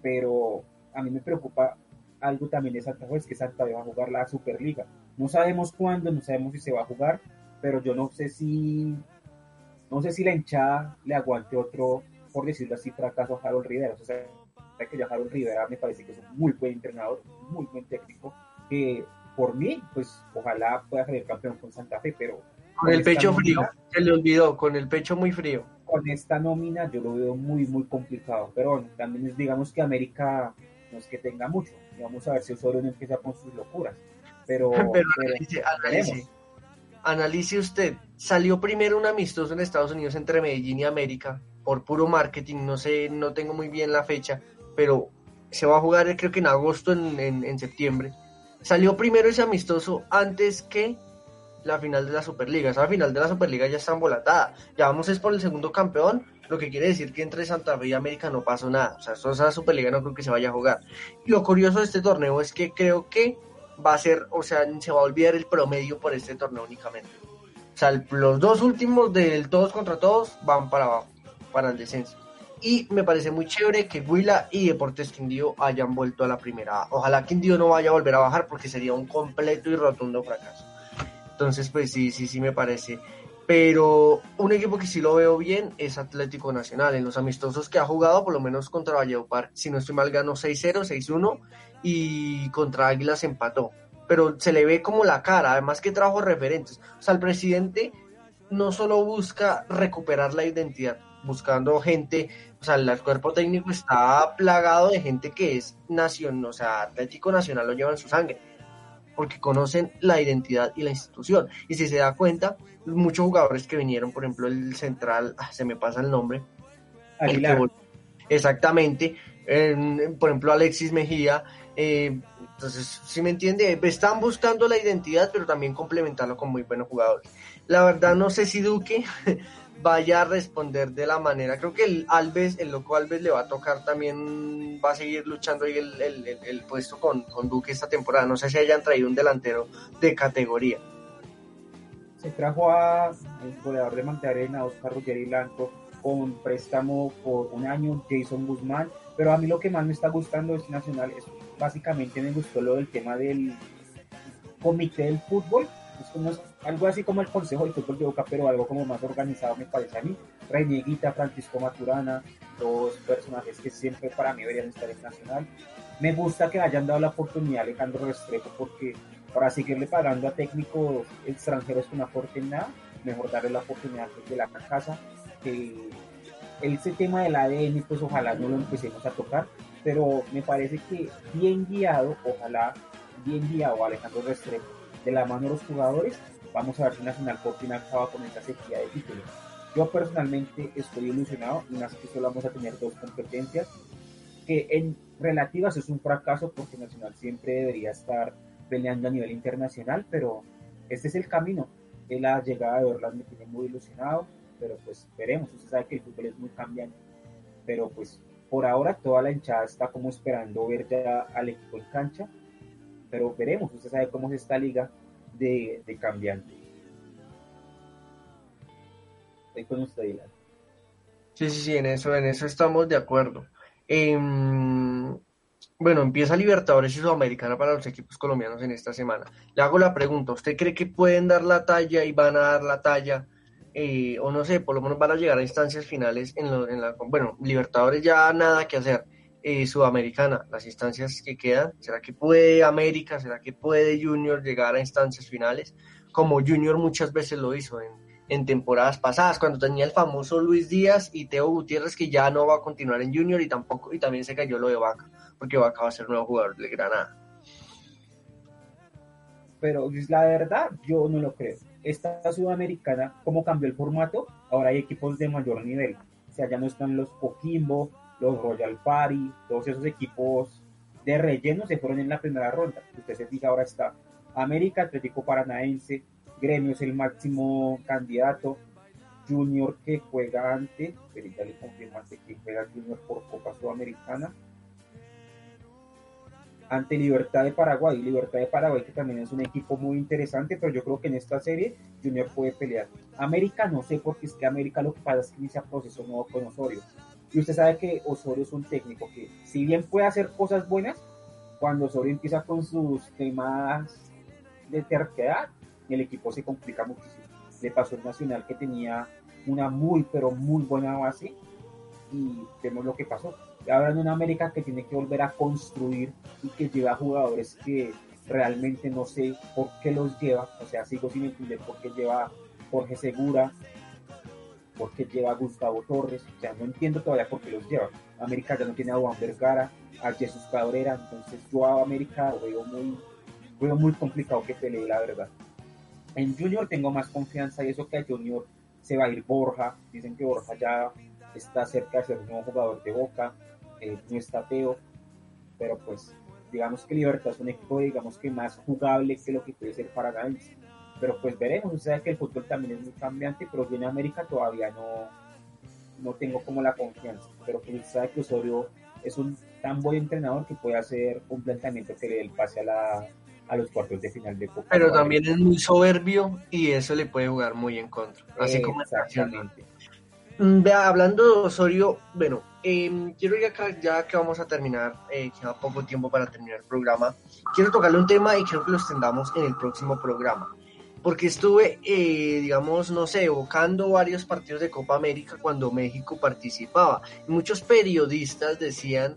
pero a mí me preocupa algo también de Santa Fe, es que Santa Fe va a jugar la Superliga. No sabemos cuándo, no sabemos si se va a jugar, pero yo no sé si, no sé si la hinchada le aguante otro, por decirlo así, fracaso a Harold Rivera. O sea, que ya Harold Rivera me parece que es un muy buen entrenador, muy buen técnico, que por mí, pues ojalá pueda salir campeón con Santa Fe, pero Con el pecho nómina- frío, se le olvidó, con el pecho muy frío. con esta nómina yo lo veo muy, muy complicado. Pero bueno, también es, digamos que América no es que tenga mucho. Y vamos a ver si Osorio no empieza con sus locuras. Pero, Pero pero analice, analice. analice usted, salió primero un amistoso en Estados Unidos entre Medellín y América por puro marketing, no sé, no tengo muy bien la fecha, pero se va a jugar creo que en agosto, en, en, en septiembre. Salió primero ese amistoso antes que la final de la Superliga. Esa final de la Superliga ya está embolatada. Ya vamos es por el segundo campeón, lo que quiere decir que entre Santa Fe y América no pasó nada. O sea, esa Superliga no creo que se vaya a jugar. Lo curioso de este torneo es que creo que va a ser, o sea, se va a olvidar el promedio por este torneo únicamente. O sea, los dos últimos del todos contra todos van para abajo, para el descenso. Y me parece muy chévere que Huila y Deportes Quindío hayan vuelto a la primera. Ojalá Quindío no vaya a volver a bajar porque sería un completo y rotundo fracaso. Entonces, pues sí, sí, sí me parece. Pero un equipo que sí lo veo bien es Atlético Nacional. En los amistosos que ha jugado, por lo menos contra Valledupar, si no estoy mal, ganó 6-0, 6-1 y contra Águilas empató. Pero se le ve como la cara, además que trajo referentes. O sea, el presidente no solo busca recuperar la identidad, buscando gente, o sea, el cuerpo técnico está plagado de gente que es nación, o sea, Atlético Nacional lo lleva en su sangre porque conocen la identidad y la institución. Y si se da cuenta, muchos jugadores que vinieron, por ejemplo, el central, ah, se me pasa el nombre, el que Aguilar. exactamente, en- por ejemplo, Alexis Mejía. eh, entonces, si me entiende, están buscando la identidad, pero también complementarlo con muy buenos jugadores. La verdad, no sé si Duque vaya a responder de la manera. Creo que el Alves, el loco Alves le va a tocar también, va a seguir luchando ahí el, el- el- puesto con, con Duque esta temporada. No sé si hayan traído un delantero de categoría. Se trajo a el goleador de Magdalena, Oscar Ruggeri Blanco, con préstamo por un año, Jason Guzmán. Pero a mí lo que más me está gustando de este Nacional es básicamente me gustó lo del tema del comité del fútbol. Es como, algo así como el Consejo del Fútbol de Boca, pero algo como más organizado me parece a mí. Renieguita, Francisco Maturana, dos personajes que siempre para mí deberían estar en Nacional. Me gusta que hayan dado la oportunidad a Alejandro Restrepo porque para seguirle pagando a técnicos extranjeros que no aporten nada, mejor darle la oportunidad de la casa. Que ese tema del ADN, pues ojalá no lo empecemos a tocar, pero me parece que bien guiado, ojalá bien guiado Alejandro Restrepo, de la mano de los jugadores, vamos a ver si Nacional por fin acaba con esa sequía de títulos. Yo personalmente estoy ilusionado y más que solo vamos a tener dos competencias que en relativas es un fracaso porque Nacional siempre debería estar peleando a nivel internacional, pero este es el camino. La llegada de Orlando me tiene muy ilusionado, pero pues veremos. Usted sabe que el fútbol es muy cambiante, pero pues por ahora toda la hinchada está como esperando ver ya al equipo en cancha, pero veremos. Usted sabe cómo es esta liga de, de cambiante. Estoy con usted, Dylan. Sí, sí, sí, en eso, en eso estamos de acuerdo. Em, bueno, empieza Libertadores y Sudamericana para los equipos colombianos en esta semana. Le hago la pregunta, ¿usted cree que pueden dar la talla y van a dar la talla? Eh, o no sé, por lo menos van a llegar a instancias finales en, lo- en la... Bueno, Libertadores ya nada que hacer. Eh, Sudamericana, las instancias que quedan, ¿será que puede América, será que puede Junior llegar a instancias finales? Como Junior muchas veces lo hizo en, temporadas pasadas, cuando tenía el famoso Luis Díaz y Teo Gutiérrez, que ya no va a continuar en Junior y tampoco, y también se cayó lo de Vaca, porque Vaca va a ser nuevo jugador de Granada. pero pues, la verdad yo no lo creo. Esta sudamericana, como cambió el formato, ahora hay equipos de mayor nivel. O sea, ya no están los Coquimbo, los Royal Party, todos esos equipos de relleno se fueron en la primera ronda. Usted se ahora está América, Atlético Paranaense, Gremio es el máximo candidato, Junior que juega ante, pero ya le confirmo ante que juega Junior por Copa Sudamericana, ante Libertad de Paraguay. Libertad de Paraguay que también es un equipo muy interesante, pero yo creo que en esta serie Junior puede pelear. América no sé porque es que América lo que pasa es que inicia proceso nuevo con Osorio. Y usted sabe que Osorio es un técnico que si bien puede hacer cosas buenas, cuando Osorio empieza con sus temas de terquedad, el equipo se complica muchísimo. Le pasó el Nacional que tenía una muy, pero muy buena base y vemos lo que pasó. Ahora en una América que tiene que volver a construir y que lleva jugadores que realmente no sé por qué los lleva, o sea, sigo sin entender por qué lleva Jorge Segura, por qué lleva a Gustavo Torres, o sea, no entiendo todavía por qué los lleva. América ya no tiene a Juan Vergara, a Jesús Cabrera, entonces yo a América lo veo muy, veo muy complicado que pelee, la verdad. En Junior tengo más confianza y eso que a Junior se va a ir Borja. Dicen que Borja ya está cerca de ser un nuevo jugador de Boca. eh, no está feo, pero pues digamos que Libertad es un equipo digamos que más jugable que lo que puede ser Paranaense. Pero pues veremos, o sea que el fútbol también es muy cambiante, pero yo en América todavía no, no tengo como la confianza. Pero pues usted sabe que Osorio es un tan buen entrenador que puede hacer un planteamiento que le dé el pase a, la, a los cuartos de final de Copa. Pero también es muy soberbio y eso le puede jugar muy en contra. Así como. Exactamente. Mm, Vea, hablando de Osorio, bueno, eh, quiero ya que, ya que vamos a terminar, eh, queda poco tiempo para terminar el programa, quiero tocarle un tema y quiero que lo extendamos en el próximo programa. Porque estuve, eh, digamos, no sé, evocando varios partidos de Copa América cuando México participaba. Muchos periodistas decían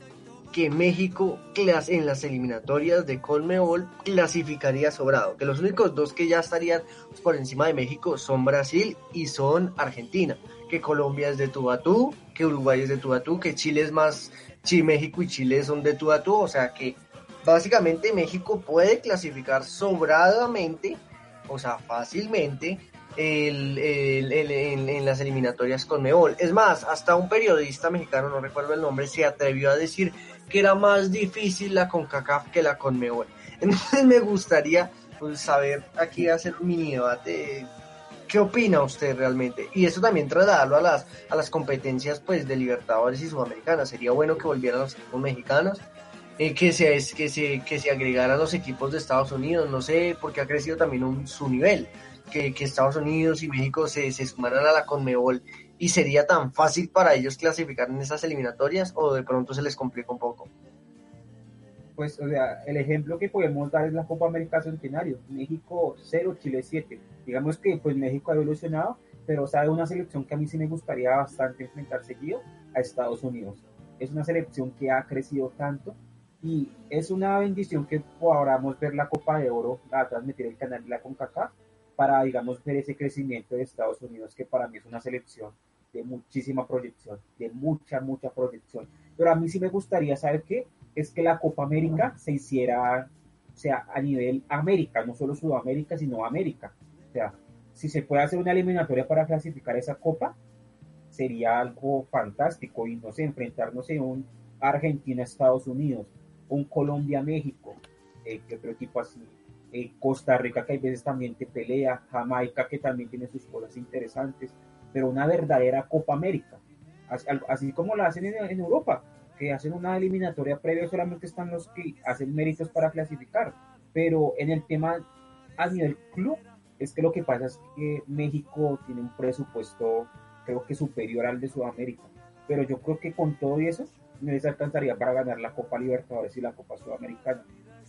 que México en las eliminatorias de Colmebol clasificaría sobrado, que los únicos dos que ya estarían por encima de México son Brasil y son Argentina, que Colombia es de tú a tú, que Uruguay es de tú a tú, que Chile es más, sí, México y Chile son de tú a tú, o sea que básicamente México puede clasificar sobradamente, o sea, fácilmente, el- el- el- en, las eliminatorias con Mebol. Es más, hasta un periodista mexicano, no recuerdo el nombre, se atrevió a decir que era más difícil la CONCACAF que la CONMEBOL. Entonces me gustaría pues, saber, aquí hacer un mini debate, ¿qué opina usted realmente? Y eso también trasladarlo a las, a las competencias pues, de Libertadores y Sudamericanas. Sería bueno que volvieran los equipos mexicanos, eh, que, se, es- que, se, que se agregaran los equipos de Estados Unidos, no sé, porque ha crecido también un- su nivel, que, que Estados Unidos y México se, se sumaran a la CONMEBOL y sería tan fácil para ellos clasificar en esas eliminatorias o de pronto se les complica un poco. Pues, o sea, el ejemplo que podemos dar es la Copa América Centenario. México 0, Chile 7. Digamos que pues México ha evolucionado, pero sabe una selección que a mí sí me gustaría bastante enfrentar seguido a Estados Unidos. Es una selección que ha crecido tanto y es una bendición que podamos ver la Copa de Oro, a transmitir el canal de la CONCACAF, para, digamos, ver ese crecimiento de Estados Unidos, que para mí es una selección de muchísima proyección, de mucha, mucha proyección. Pero a mí sí me gustaría saber qué es que la Copa América se hiciera, o sea, a nivel América, no solo Sudamérica, sino América. O sea, si se puede hacer una eliminatoria para clasificar esa Copa, sería algo fantástico y no sé, enfrentarnos en un Argentina-Estados Unidos, un Colombia-México, eh, que otro equipo así, eh, Costa Rica que hay veces también te pelea, Jamaica que también tiene sus cosas interesantes, pero una verdadera Copa América, así, como la hacen en, en Europa, que hacen una eliminatoria previa, solamente están los que hacen méritos para clasificar, pero en el tema a nivel club, es que lo que pasa es que México tiene un presupuesto creo que superior al de Sudamérica, pero yo creo que con todo eso no les alcanzaría para ganar la Copa Libertadores y la Copa Sudamericana,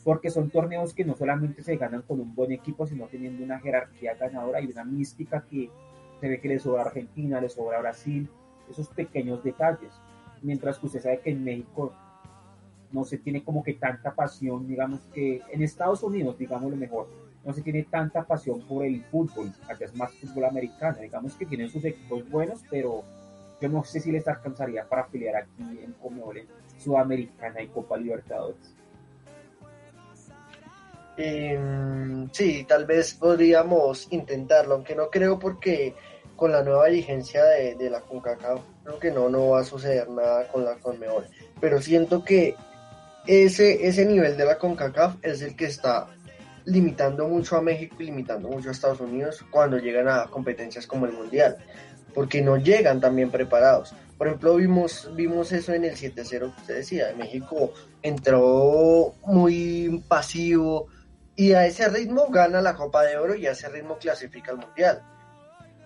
porque son torneos que no solamente se ganan con un buen equipo, sino teniendo una jerarquía ganadora y una mística que se ve que le sobra a Argentina, le sobra a Brasil, esos pequeños detalles, mientras que usted sabe que en México no se tiene como que tanta pasión, digamos que en Estados Unidos, digamos lo mejor, no se tiene tanta pasión por el fútbol, allá es más fútbol americano, digamos que tienen sus equipos buenos, pero yo no sé si les alcanzaría para pelear aquí en Comebol, Sudamericana y Copa Libertadores. Eh, sí, tal vez podríamos intentarlo, aunque no creo porque con la nueva dirigencia de, de la CONCACAF creo que no, no va a suceder nada con la CONMEBOL. Pero siento que ese, ese nivel de la CONCACAF es el que está limitando mucho a México y limitando mucho a Estados Unidos cuando llegan a competencias como el Mundial, porque no llegan tan bien preparados. Por ejemplo, vimos, vimos eso en el 7-0 que usted decía, México entró muy pasivo y a ese ritmo gana la Copa de Oro y a ese ritmo clasifica al Mundial.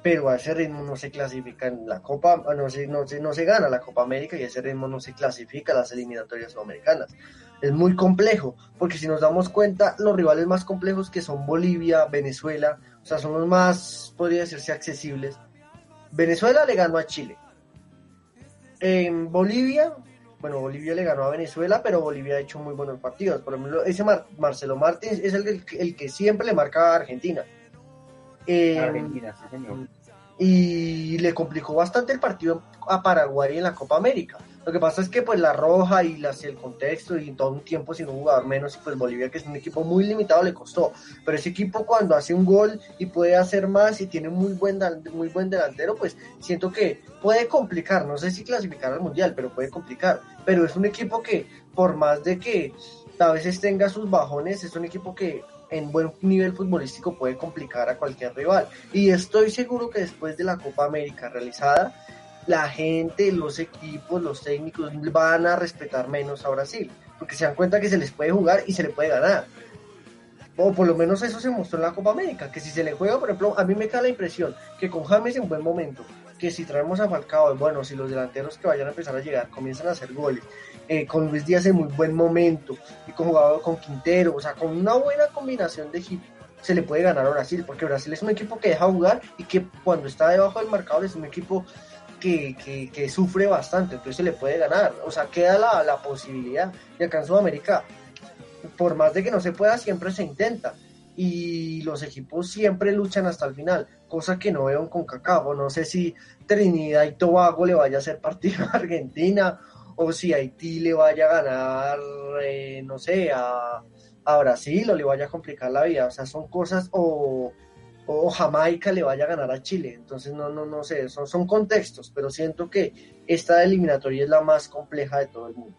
Pero a ese ritmo no se clasifica en la Copa, no se, no se, no se gana la Copa América y a ese ritmo no se clasifica las eliminatorias sudamericanas. Es muy complejo, porque si nos damos cuenta, los rivales más complejos que son Bolivia, Venezuela, o sea, son los más, podría decirse, accesibles. Venezuela le ganó a Chile. En Bolivia, bueno, Bolivia le ganó a Venezuela, pero Bolivia ha hecho muy buenos partidos. Por ejemplo, ese Mar- Marcelo Martins es el, el, el que siempre le marca a Argentina. Eh, Argentina, sí señor. y le complicó bastante el partido a Paraguay en la Copa América. Lo que pasa es que pues la roja y el contexto y todo un tiempo sin un jugador menos, y pues Bolivia que es un equipo muy limitado le costó. Pero ese equipo cuando hace un gol y puede hacer más y tiene muy buen, muy buen delantero, pues siento que puede complicar. No sé si clasificar al Mundial, pero puede complicar. Pero es un equipo que por más de que a veces tenga sus bajones, es un equipo que en buen nivel futbolístico puede complicar a cualquier rival. Y estoy seguro que después de la Copa América realizada, la gente, los equipos, los técnicos van a respetar menos a Brasil, porque se dan cuenta que se les puede jugar y se le puede ganar. O por lo menos eso se mostró en la Copa América, que si se le juega, por ejemplo, a mí me queda la impresión que con James en buen momento, que si traemos a Falcao, bueno, si los delanteros que vayan a empezar a llegar comienzan a hacer goles, eh, con Luis Díaz en muy buen momento, y con jugador con Quintero, o sea, con una buena combinación de equipo, se le puede ganar a Brasil, porque Brasil es un equipo que deja jugar y que cuando está debajo del marcador es un equipo que, sufre bastante, entonces se le puede ganar, o sea, queda la, posibilidad. Y acá en Sudamérica, por más de que no se pueda, siempre se intenta. Y los equipos siempre luchan hasta el final, cosa que no veo con Cacao. No sé si Trinidad y Tobago le vaya a hacer partido a Argentina o si Haití le vaya a ganar, eh, no sé, a Brasil o le vaya a complicar la vida. O sea, son cosas, o, o Jamaica le vaya a ganar a Chile. Entonces, no, no, no sé, son, son contextos, pero siento que esta eliminatoria es la más compleja de todo el mundo.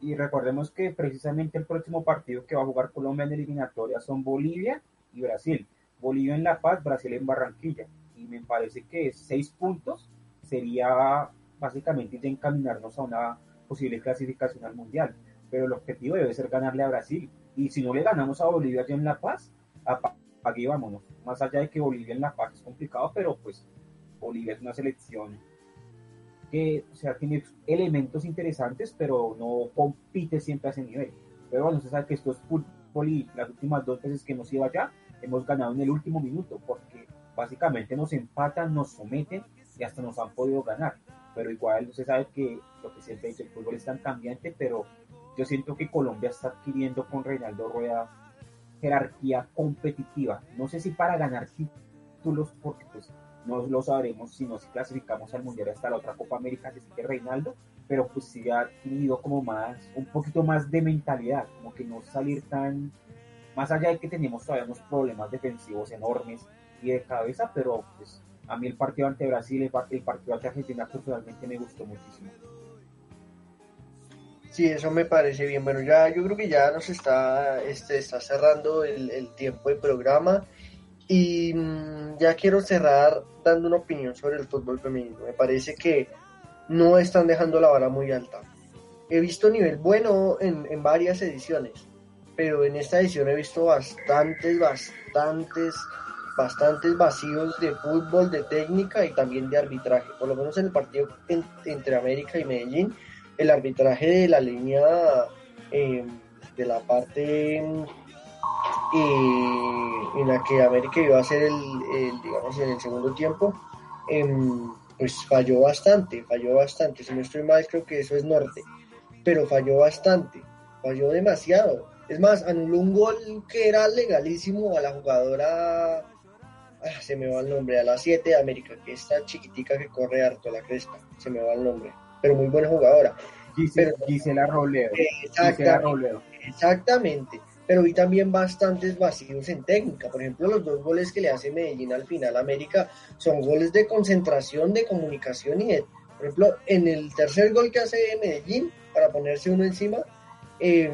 Y recordemos que precisamente el próximo partido que va a jugar Colombia en eliminatoria son Bolivia y Brasil. Bolivia en La Paz, Brasil en Barranquilla. Y me parece que seis puntos sería básicamente ya encaminarnos a una posible clasificación al Mundial. Pero el objetivo debe ser ganarle a Brasil. Y si no le ganamos a Bolivia ya en La Paz, aquí vámonos. Más allá de que Bolivia en La Paz es complicado, pero pues Bolivia es una selección que o sea, tiene elementos interesantes, pero no compite siempre a ese nivel. Pero bueno, se sabe que esto es fútbol y las últimas dos veces que hemos ido allá, hemos ganado en el último minuto, porque básicamente nos empatan, nos someten y hasta nos han podido ganar. Pero igual se sabe que lo que siempre dicho, el fútbol es tan cambiante, pero yo siento que Colombia está adquiriendo con Reinaldo Rueda jerarquía competitiva. No sé si para ganar títulos, porque pues no lo sabremos si nos clasificamos al mundial hasta la otra Copa América que sigue Reinaldo, pero pues sí ha tenido como más, un poquito más de mentalidad, como que no salir tan, más allá de que tenemos todavía unos problemas defensivos enormes y de cabeza, pero pues a mí el partido ante Brasil, el, partido ante Argentina personalmente me gustó muchísimo. Sí, eso me parece bien. Bueno, ya yo creo que ya nos está, este, está cerrando el, tiempo de programa. Y mmm, ya quiero cerrar dando una opinión sobre el fútbol femenino. Me parece que no están dejando la vara muy alta. He visto nivel bueno en, en, varias ediciones, pero en esta edición he visto bastantes, bastantes, bastantes vacíos de fútbol, de técnica y también de arbitraje. Por lo menos en el partido en, entre América y Medellín, el arbitraje de la línea eh, de la parte en la que América iba a ser el, digamos en el segundo tiempo eh, pues falló bastante falló bastante. Si no estoy mal creo que eso es norte pero falló bastante falló demasiado. Es más anuló un gol que era legalísimo a la jugadora ah, se me va el nombre a la 7 de América que es esta chiquitica que corre harto la cresta se me va el nombre pero muy buena jugadora Gisela, pero, Gisela Robledo exactamente, Gisela Robledo. exactamente pero vi también bastantes vacíos en técnica. Por ejemplo, los dos goles que le hace Medellín al final a América son goles de concentración, de comunicación y de, por ejemplo, en el tercer gol que hace Medellín, para ponerse uno encima, eh,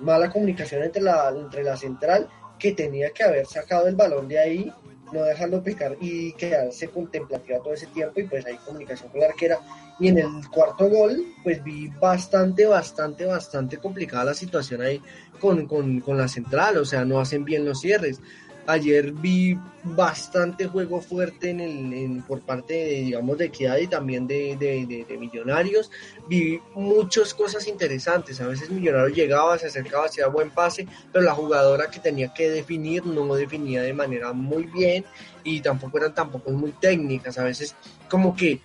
mala comunicación entre la, entre la central, que tenía que haber sacado el balón de ahí, no dejarlo picar y quedarse contemplativa todo ese tiempo y pues hay comunicación con la arquera. Y en el cuarto gol, pues vi bastante, bastante, bastante complicada la situación ahí con, con, con, la central, o sea, no hacen bien los cierres. Ayer vi bastante juego fuerte en el, en, por parte de, digamos, de Equidad y también de, de, de, Millonarios. Vi muchas cosas interesantes. A veces Millonarios llegaba, se acercaba, hacía buen pase, pero la jugadora que tenía que definir no definía de manera muy bien y tampoco eran tampoco muy técnicas. A veces como que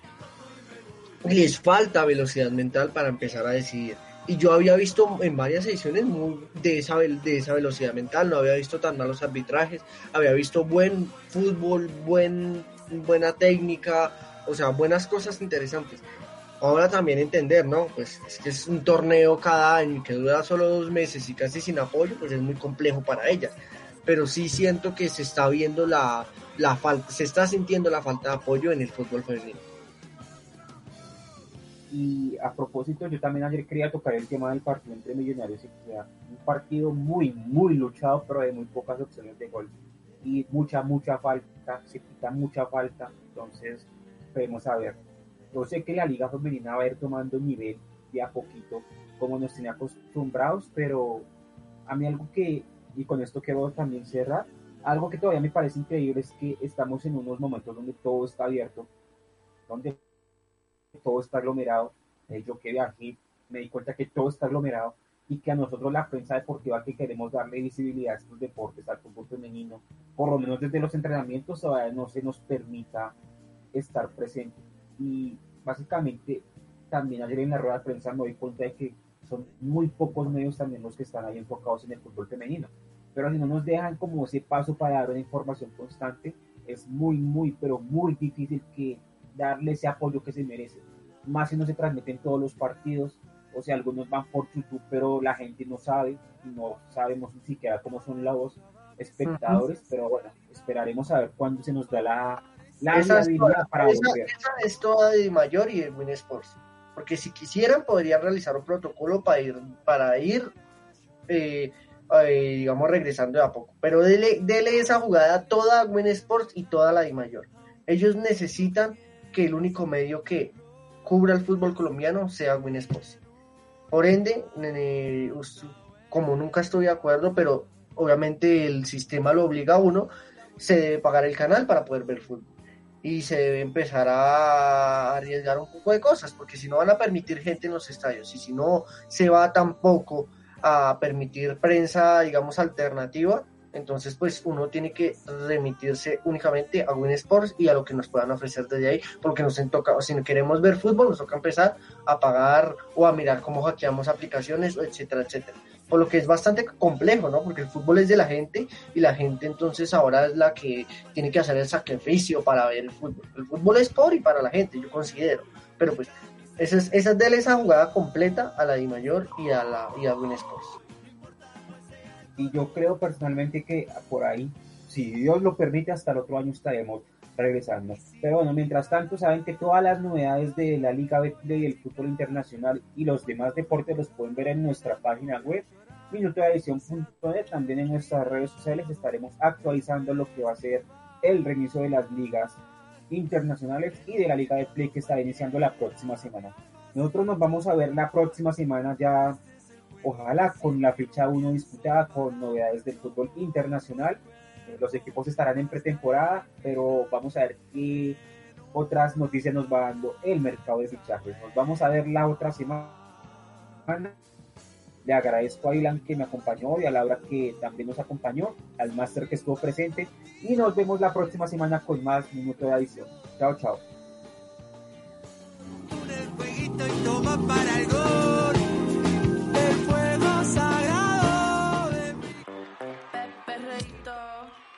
les falta velocidad mental para empezar a decidir. Y yo había visto en varias ediciones de esa, de esa velocidad mental, no había visto tan malos arbitrajes, había visto buen fútbol, buen, buena técnica, o sea, buenas cosas interesantes. Ahora también entender, ¿no? Pues es que es un torneo cada año que dura solo dos meses y casi sin apoyo, pues es muy complejo para ellas. Pero sí siento que se está viendo la, la falta, se está sintiendo la falta de apoyo en el fútbol femenino. Y a propósito, yo también ayer quería tocar el tema del partido entre Millonarios y Equidad. Un partido muy, muy luchado, pero de muy pocas opciones de gol. Y mucha, mucha falta, se quita mucha falta. Entonces, podemos saber. Yo sé que la Liga Femenina va a ir tomando nivel de a poquito, como nos tiene acostumbrados, pero a mí algo que, y con esto quiero también cerrar, algo que todavía me parece increíble es que estamos en unos momentos donde todo está abierto, donde todo está aglomerado. Eh, yo que viajé, me di cuenta que todo está aglomerado y que a nosotros la prensa deportiva que queremos darle visibilidad a estos deportes, al fútbol femenino, por lo menos desde los entrenamientos no se nos permita estar presente. Y básicamente también ayer en la rueda de prensa me doy cuenta de que son muy pocos medios también los que están ahí enfocados en el fútbol femenino. Pero si no nos dejan como ese paso para dar una información constante, es muy, muy, pero muy difícil que darle ese apoyo que se merece. Más si no se transmiten todos los partidos, o sea, algunos van por YouTube, pero la gente no sabe, y no sabemos ni siquiera cómo son los espectadores, pero bueno, esperaremos a ver cuándo se nos da la, la Esa es, toda, para esa- volver. esa es toda de mayor y de Win Sports. Porque si quisieran, podrían realizar un protocolo para ir, para ir eh, eh, digamos, regresando de a poco. Pero dele, dele esa jugada toda a Win Sports y toda la de mayor. Ellos necesitan que el único medio que cubra el fútbol colombiano sea Win Sports. Por ende, como nunca estoy de acuerdo, pero obviamente el sistema lo obliga a uno, se debe pagar el canal para poder ver fútbol. Y se debe empezar a arriesgar un poco de cosas, porque si no van a permitir gente en los estadios, y si no se va tampoco a permitir prensa, digamos, alternativa, entonces pues uno tiene que remitirse únicamente a Win Sports y a lo que nos puedan ofrecer desde ahí, porque nos toca, o si no queremos ver fútbol, nos toca empezar a pagar o a mirar cómo hackeamos aplicaciones, etcétera, etcétera. Por lo que es bastante complejo, ¿no? Porque el fútbol es de la gente y la gente entonces ahora es la que tiene que hacer el sacrificio para ver el fútbol. El fútbol es por y para la gente, yo considero. Pero pues, esa es, esa es de esa jugada completa a la Di Mayor y a la y a Win Sports. Y yo creo personalmente que por ahí, si Dios lo permite, hasta el otro año estaremos regresando. Pero bueno, mientras tanto, saben que todas las novedades de la Liga Betplay, el fútbol internacional y los demás deportes los pueden ver en nuestra página web, minutodeadición.net. También en nuestras redes sociales estaremos actualizando lo que va a ser el reinicio de las ligas internacionales y de la Liga de Play que está iniciando la próxima semana. Nosotros nos vamos a ver la próxima semana ya ojalá con la fecha 1 disputada con novedades del fútbol internacional. Eh, Los equipos estarán en pretemporada, pero vamos a ver qué otras noticias nos va dando el mercado de fichajes. Nos vamos a ver la otra semana. Le agradezco a Ilan que me acompañó y a Laura que también nos acompañó, al máster que estuvo presente y nos vemos la próxima semana con más Minuto de Adición. Chao, chao.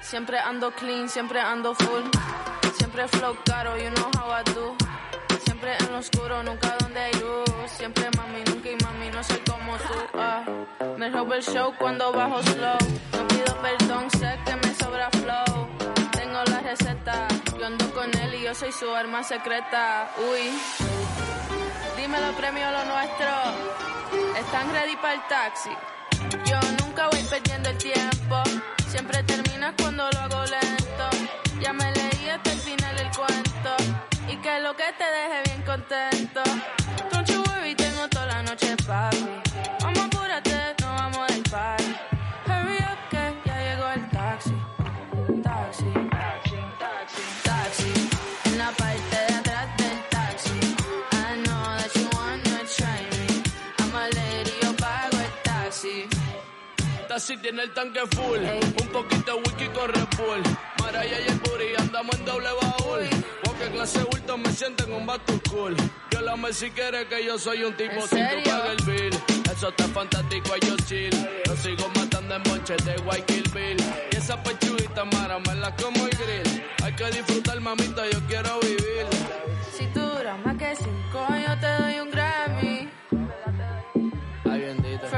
Siempre ando clean, siempre ando full. Siempre flow caro, you know how I do. Siempre en lo oscuro, nunca donde hay luz. Siempre mami, nunca y mami, no soy como tú. ah. Me robo el show cuando bajo slow. No pido perdón, sé que me sobra flow. Tengo la receta, yo ando con él y yo soy su arma secreta. Uy, dímelo premio lo nuestro. ¿Están ready para el taxi? Yo nunca voy perdiendo el tiempo. Siempre terminas cuando lo hago lento. Ya me leí hasta el final el cuento. Y que lo que te deje bien contento. Don't you worry, tengo toda la noche papi. Vamos apúrate, no vamos del party. Taxi tiene el tanque full, un poquito de whisky con Red Bull. Maraya y el booty, andamos en doble baúl. Porque clase bulto me siento en un back cool. Yo la me si quiere que yo soy un tipo ¿En sin que pague el bill. Eso está fantástico, yo chill. Lo sigo matando en monches de White Kill Bill. Y esa pechuguita mara me la como el grill. Hay que disfrutar, mamita, yo quiero vivir. Si tú duras más que cinco, yo te doy un Grammy. Ay, bendito.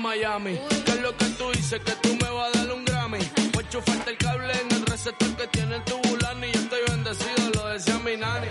Miami. ¿Qué es lo que tú dices? Que tú me vas a dar un Grammy. Voy a enchufarte el cable en el receptor que tiene el tubulani. Yo estoy bendecido, lo decía mi nani.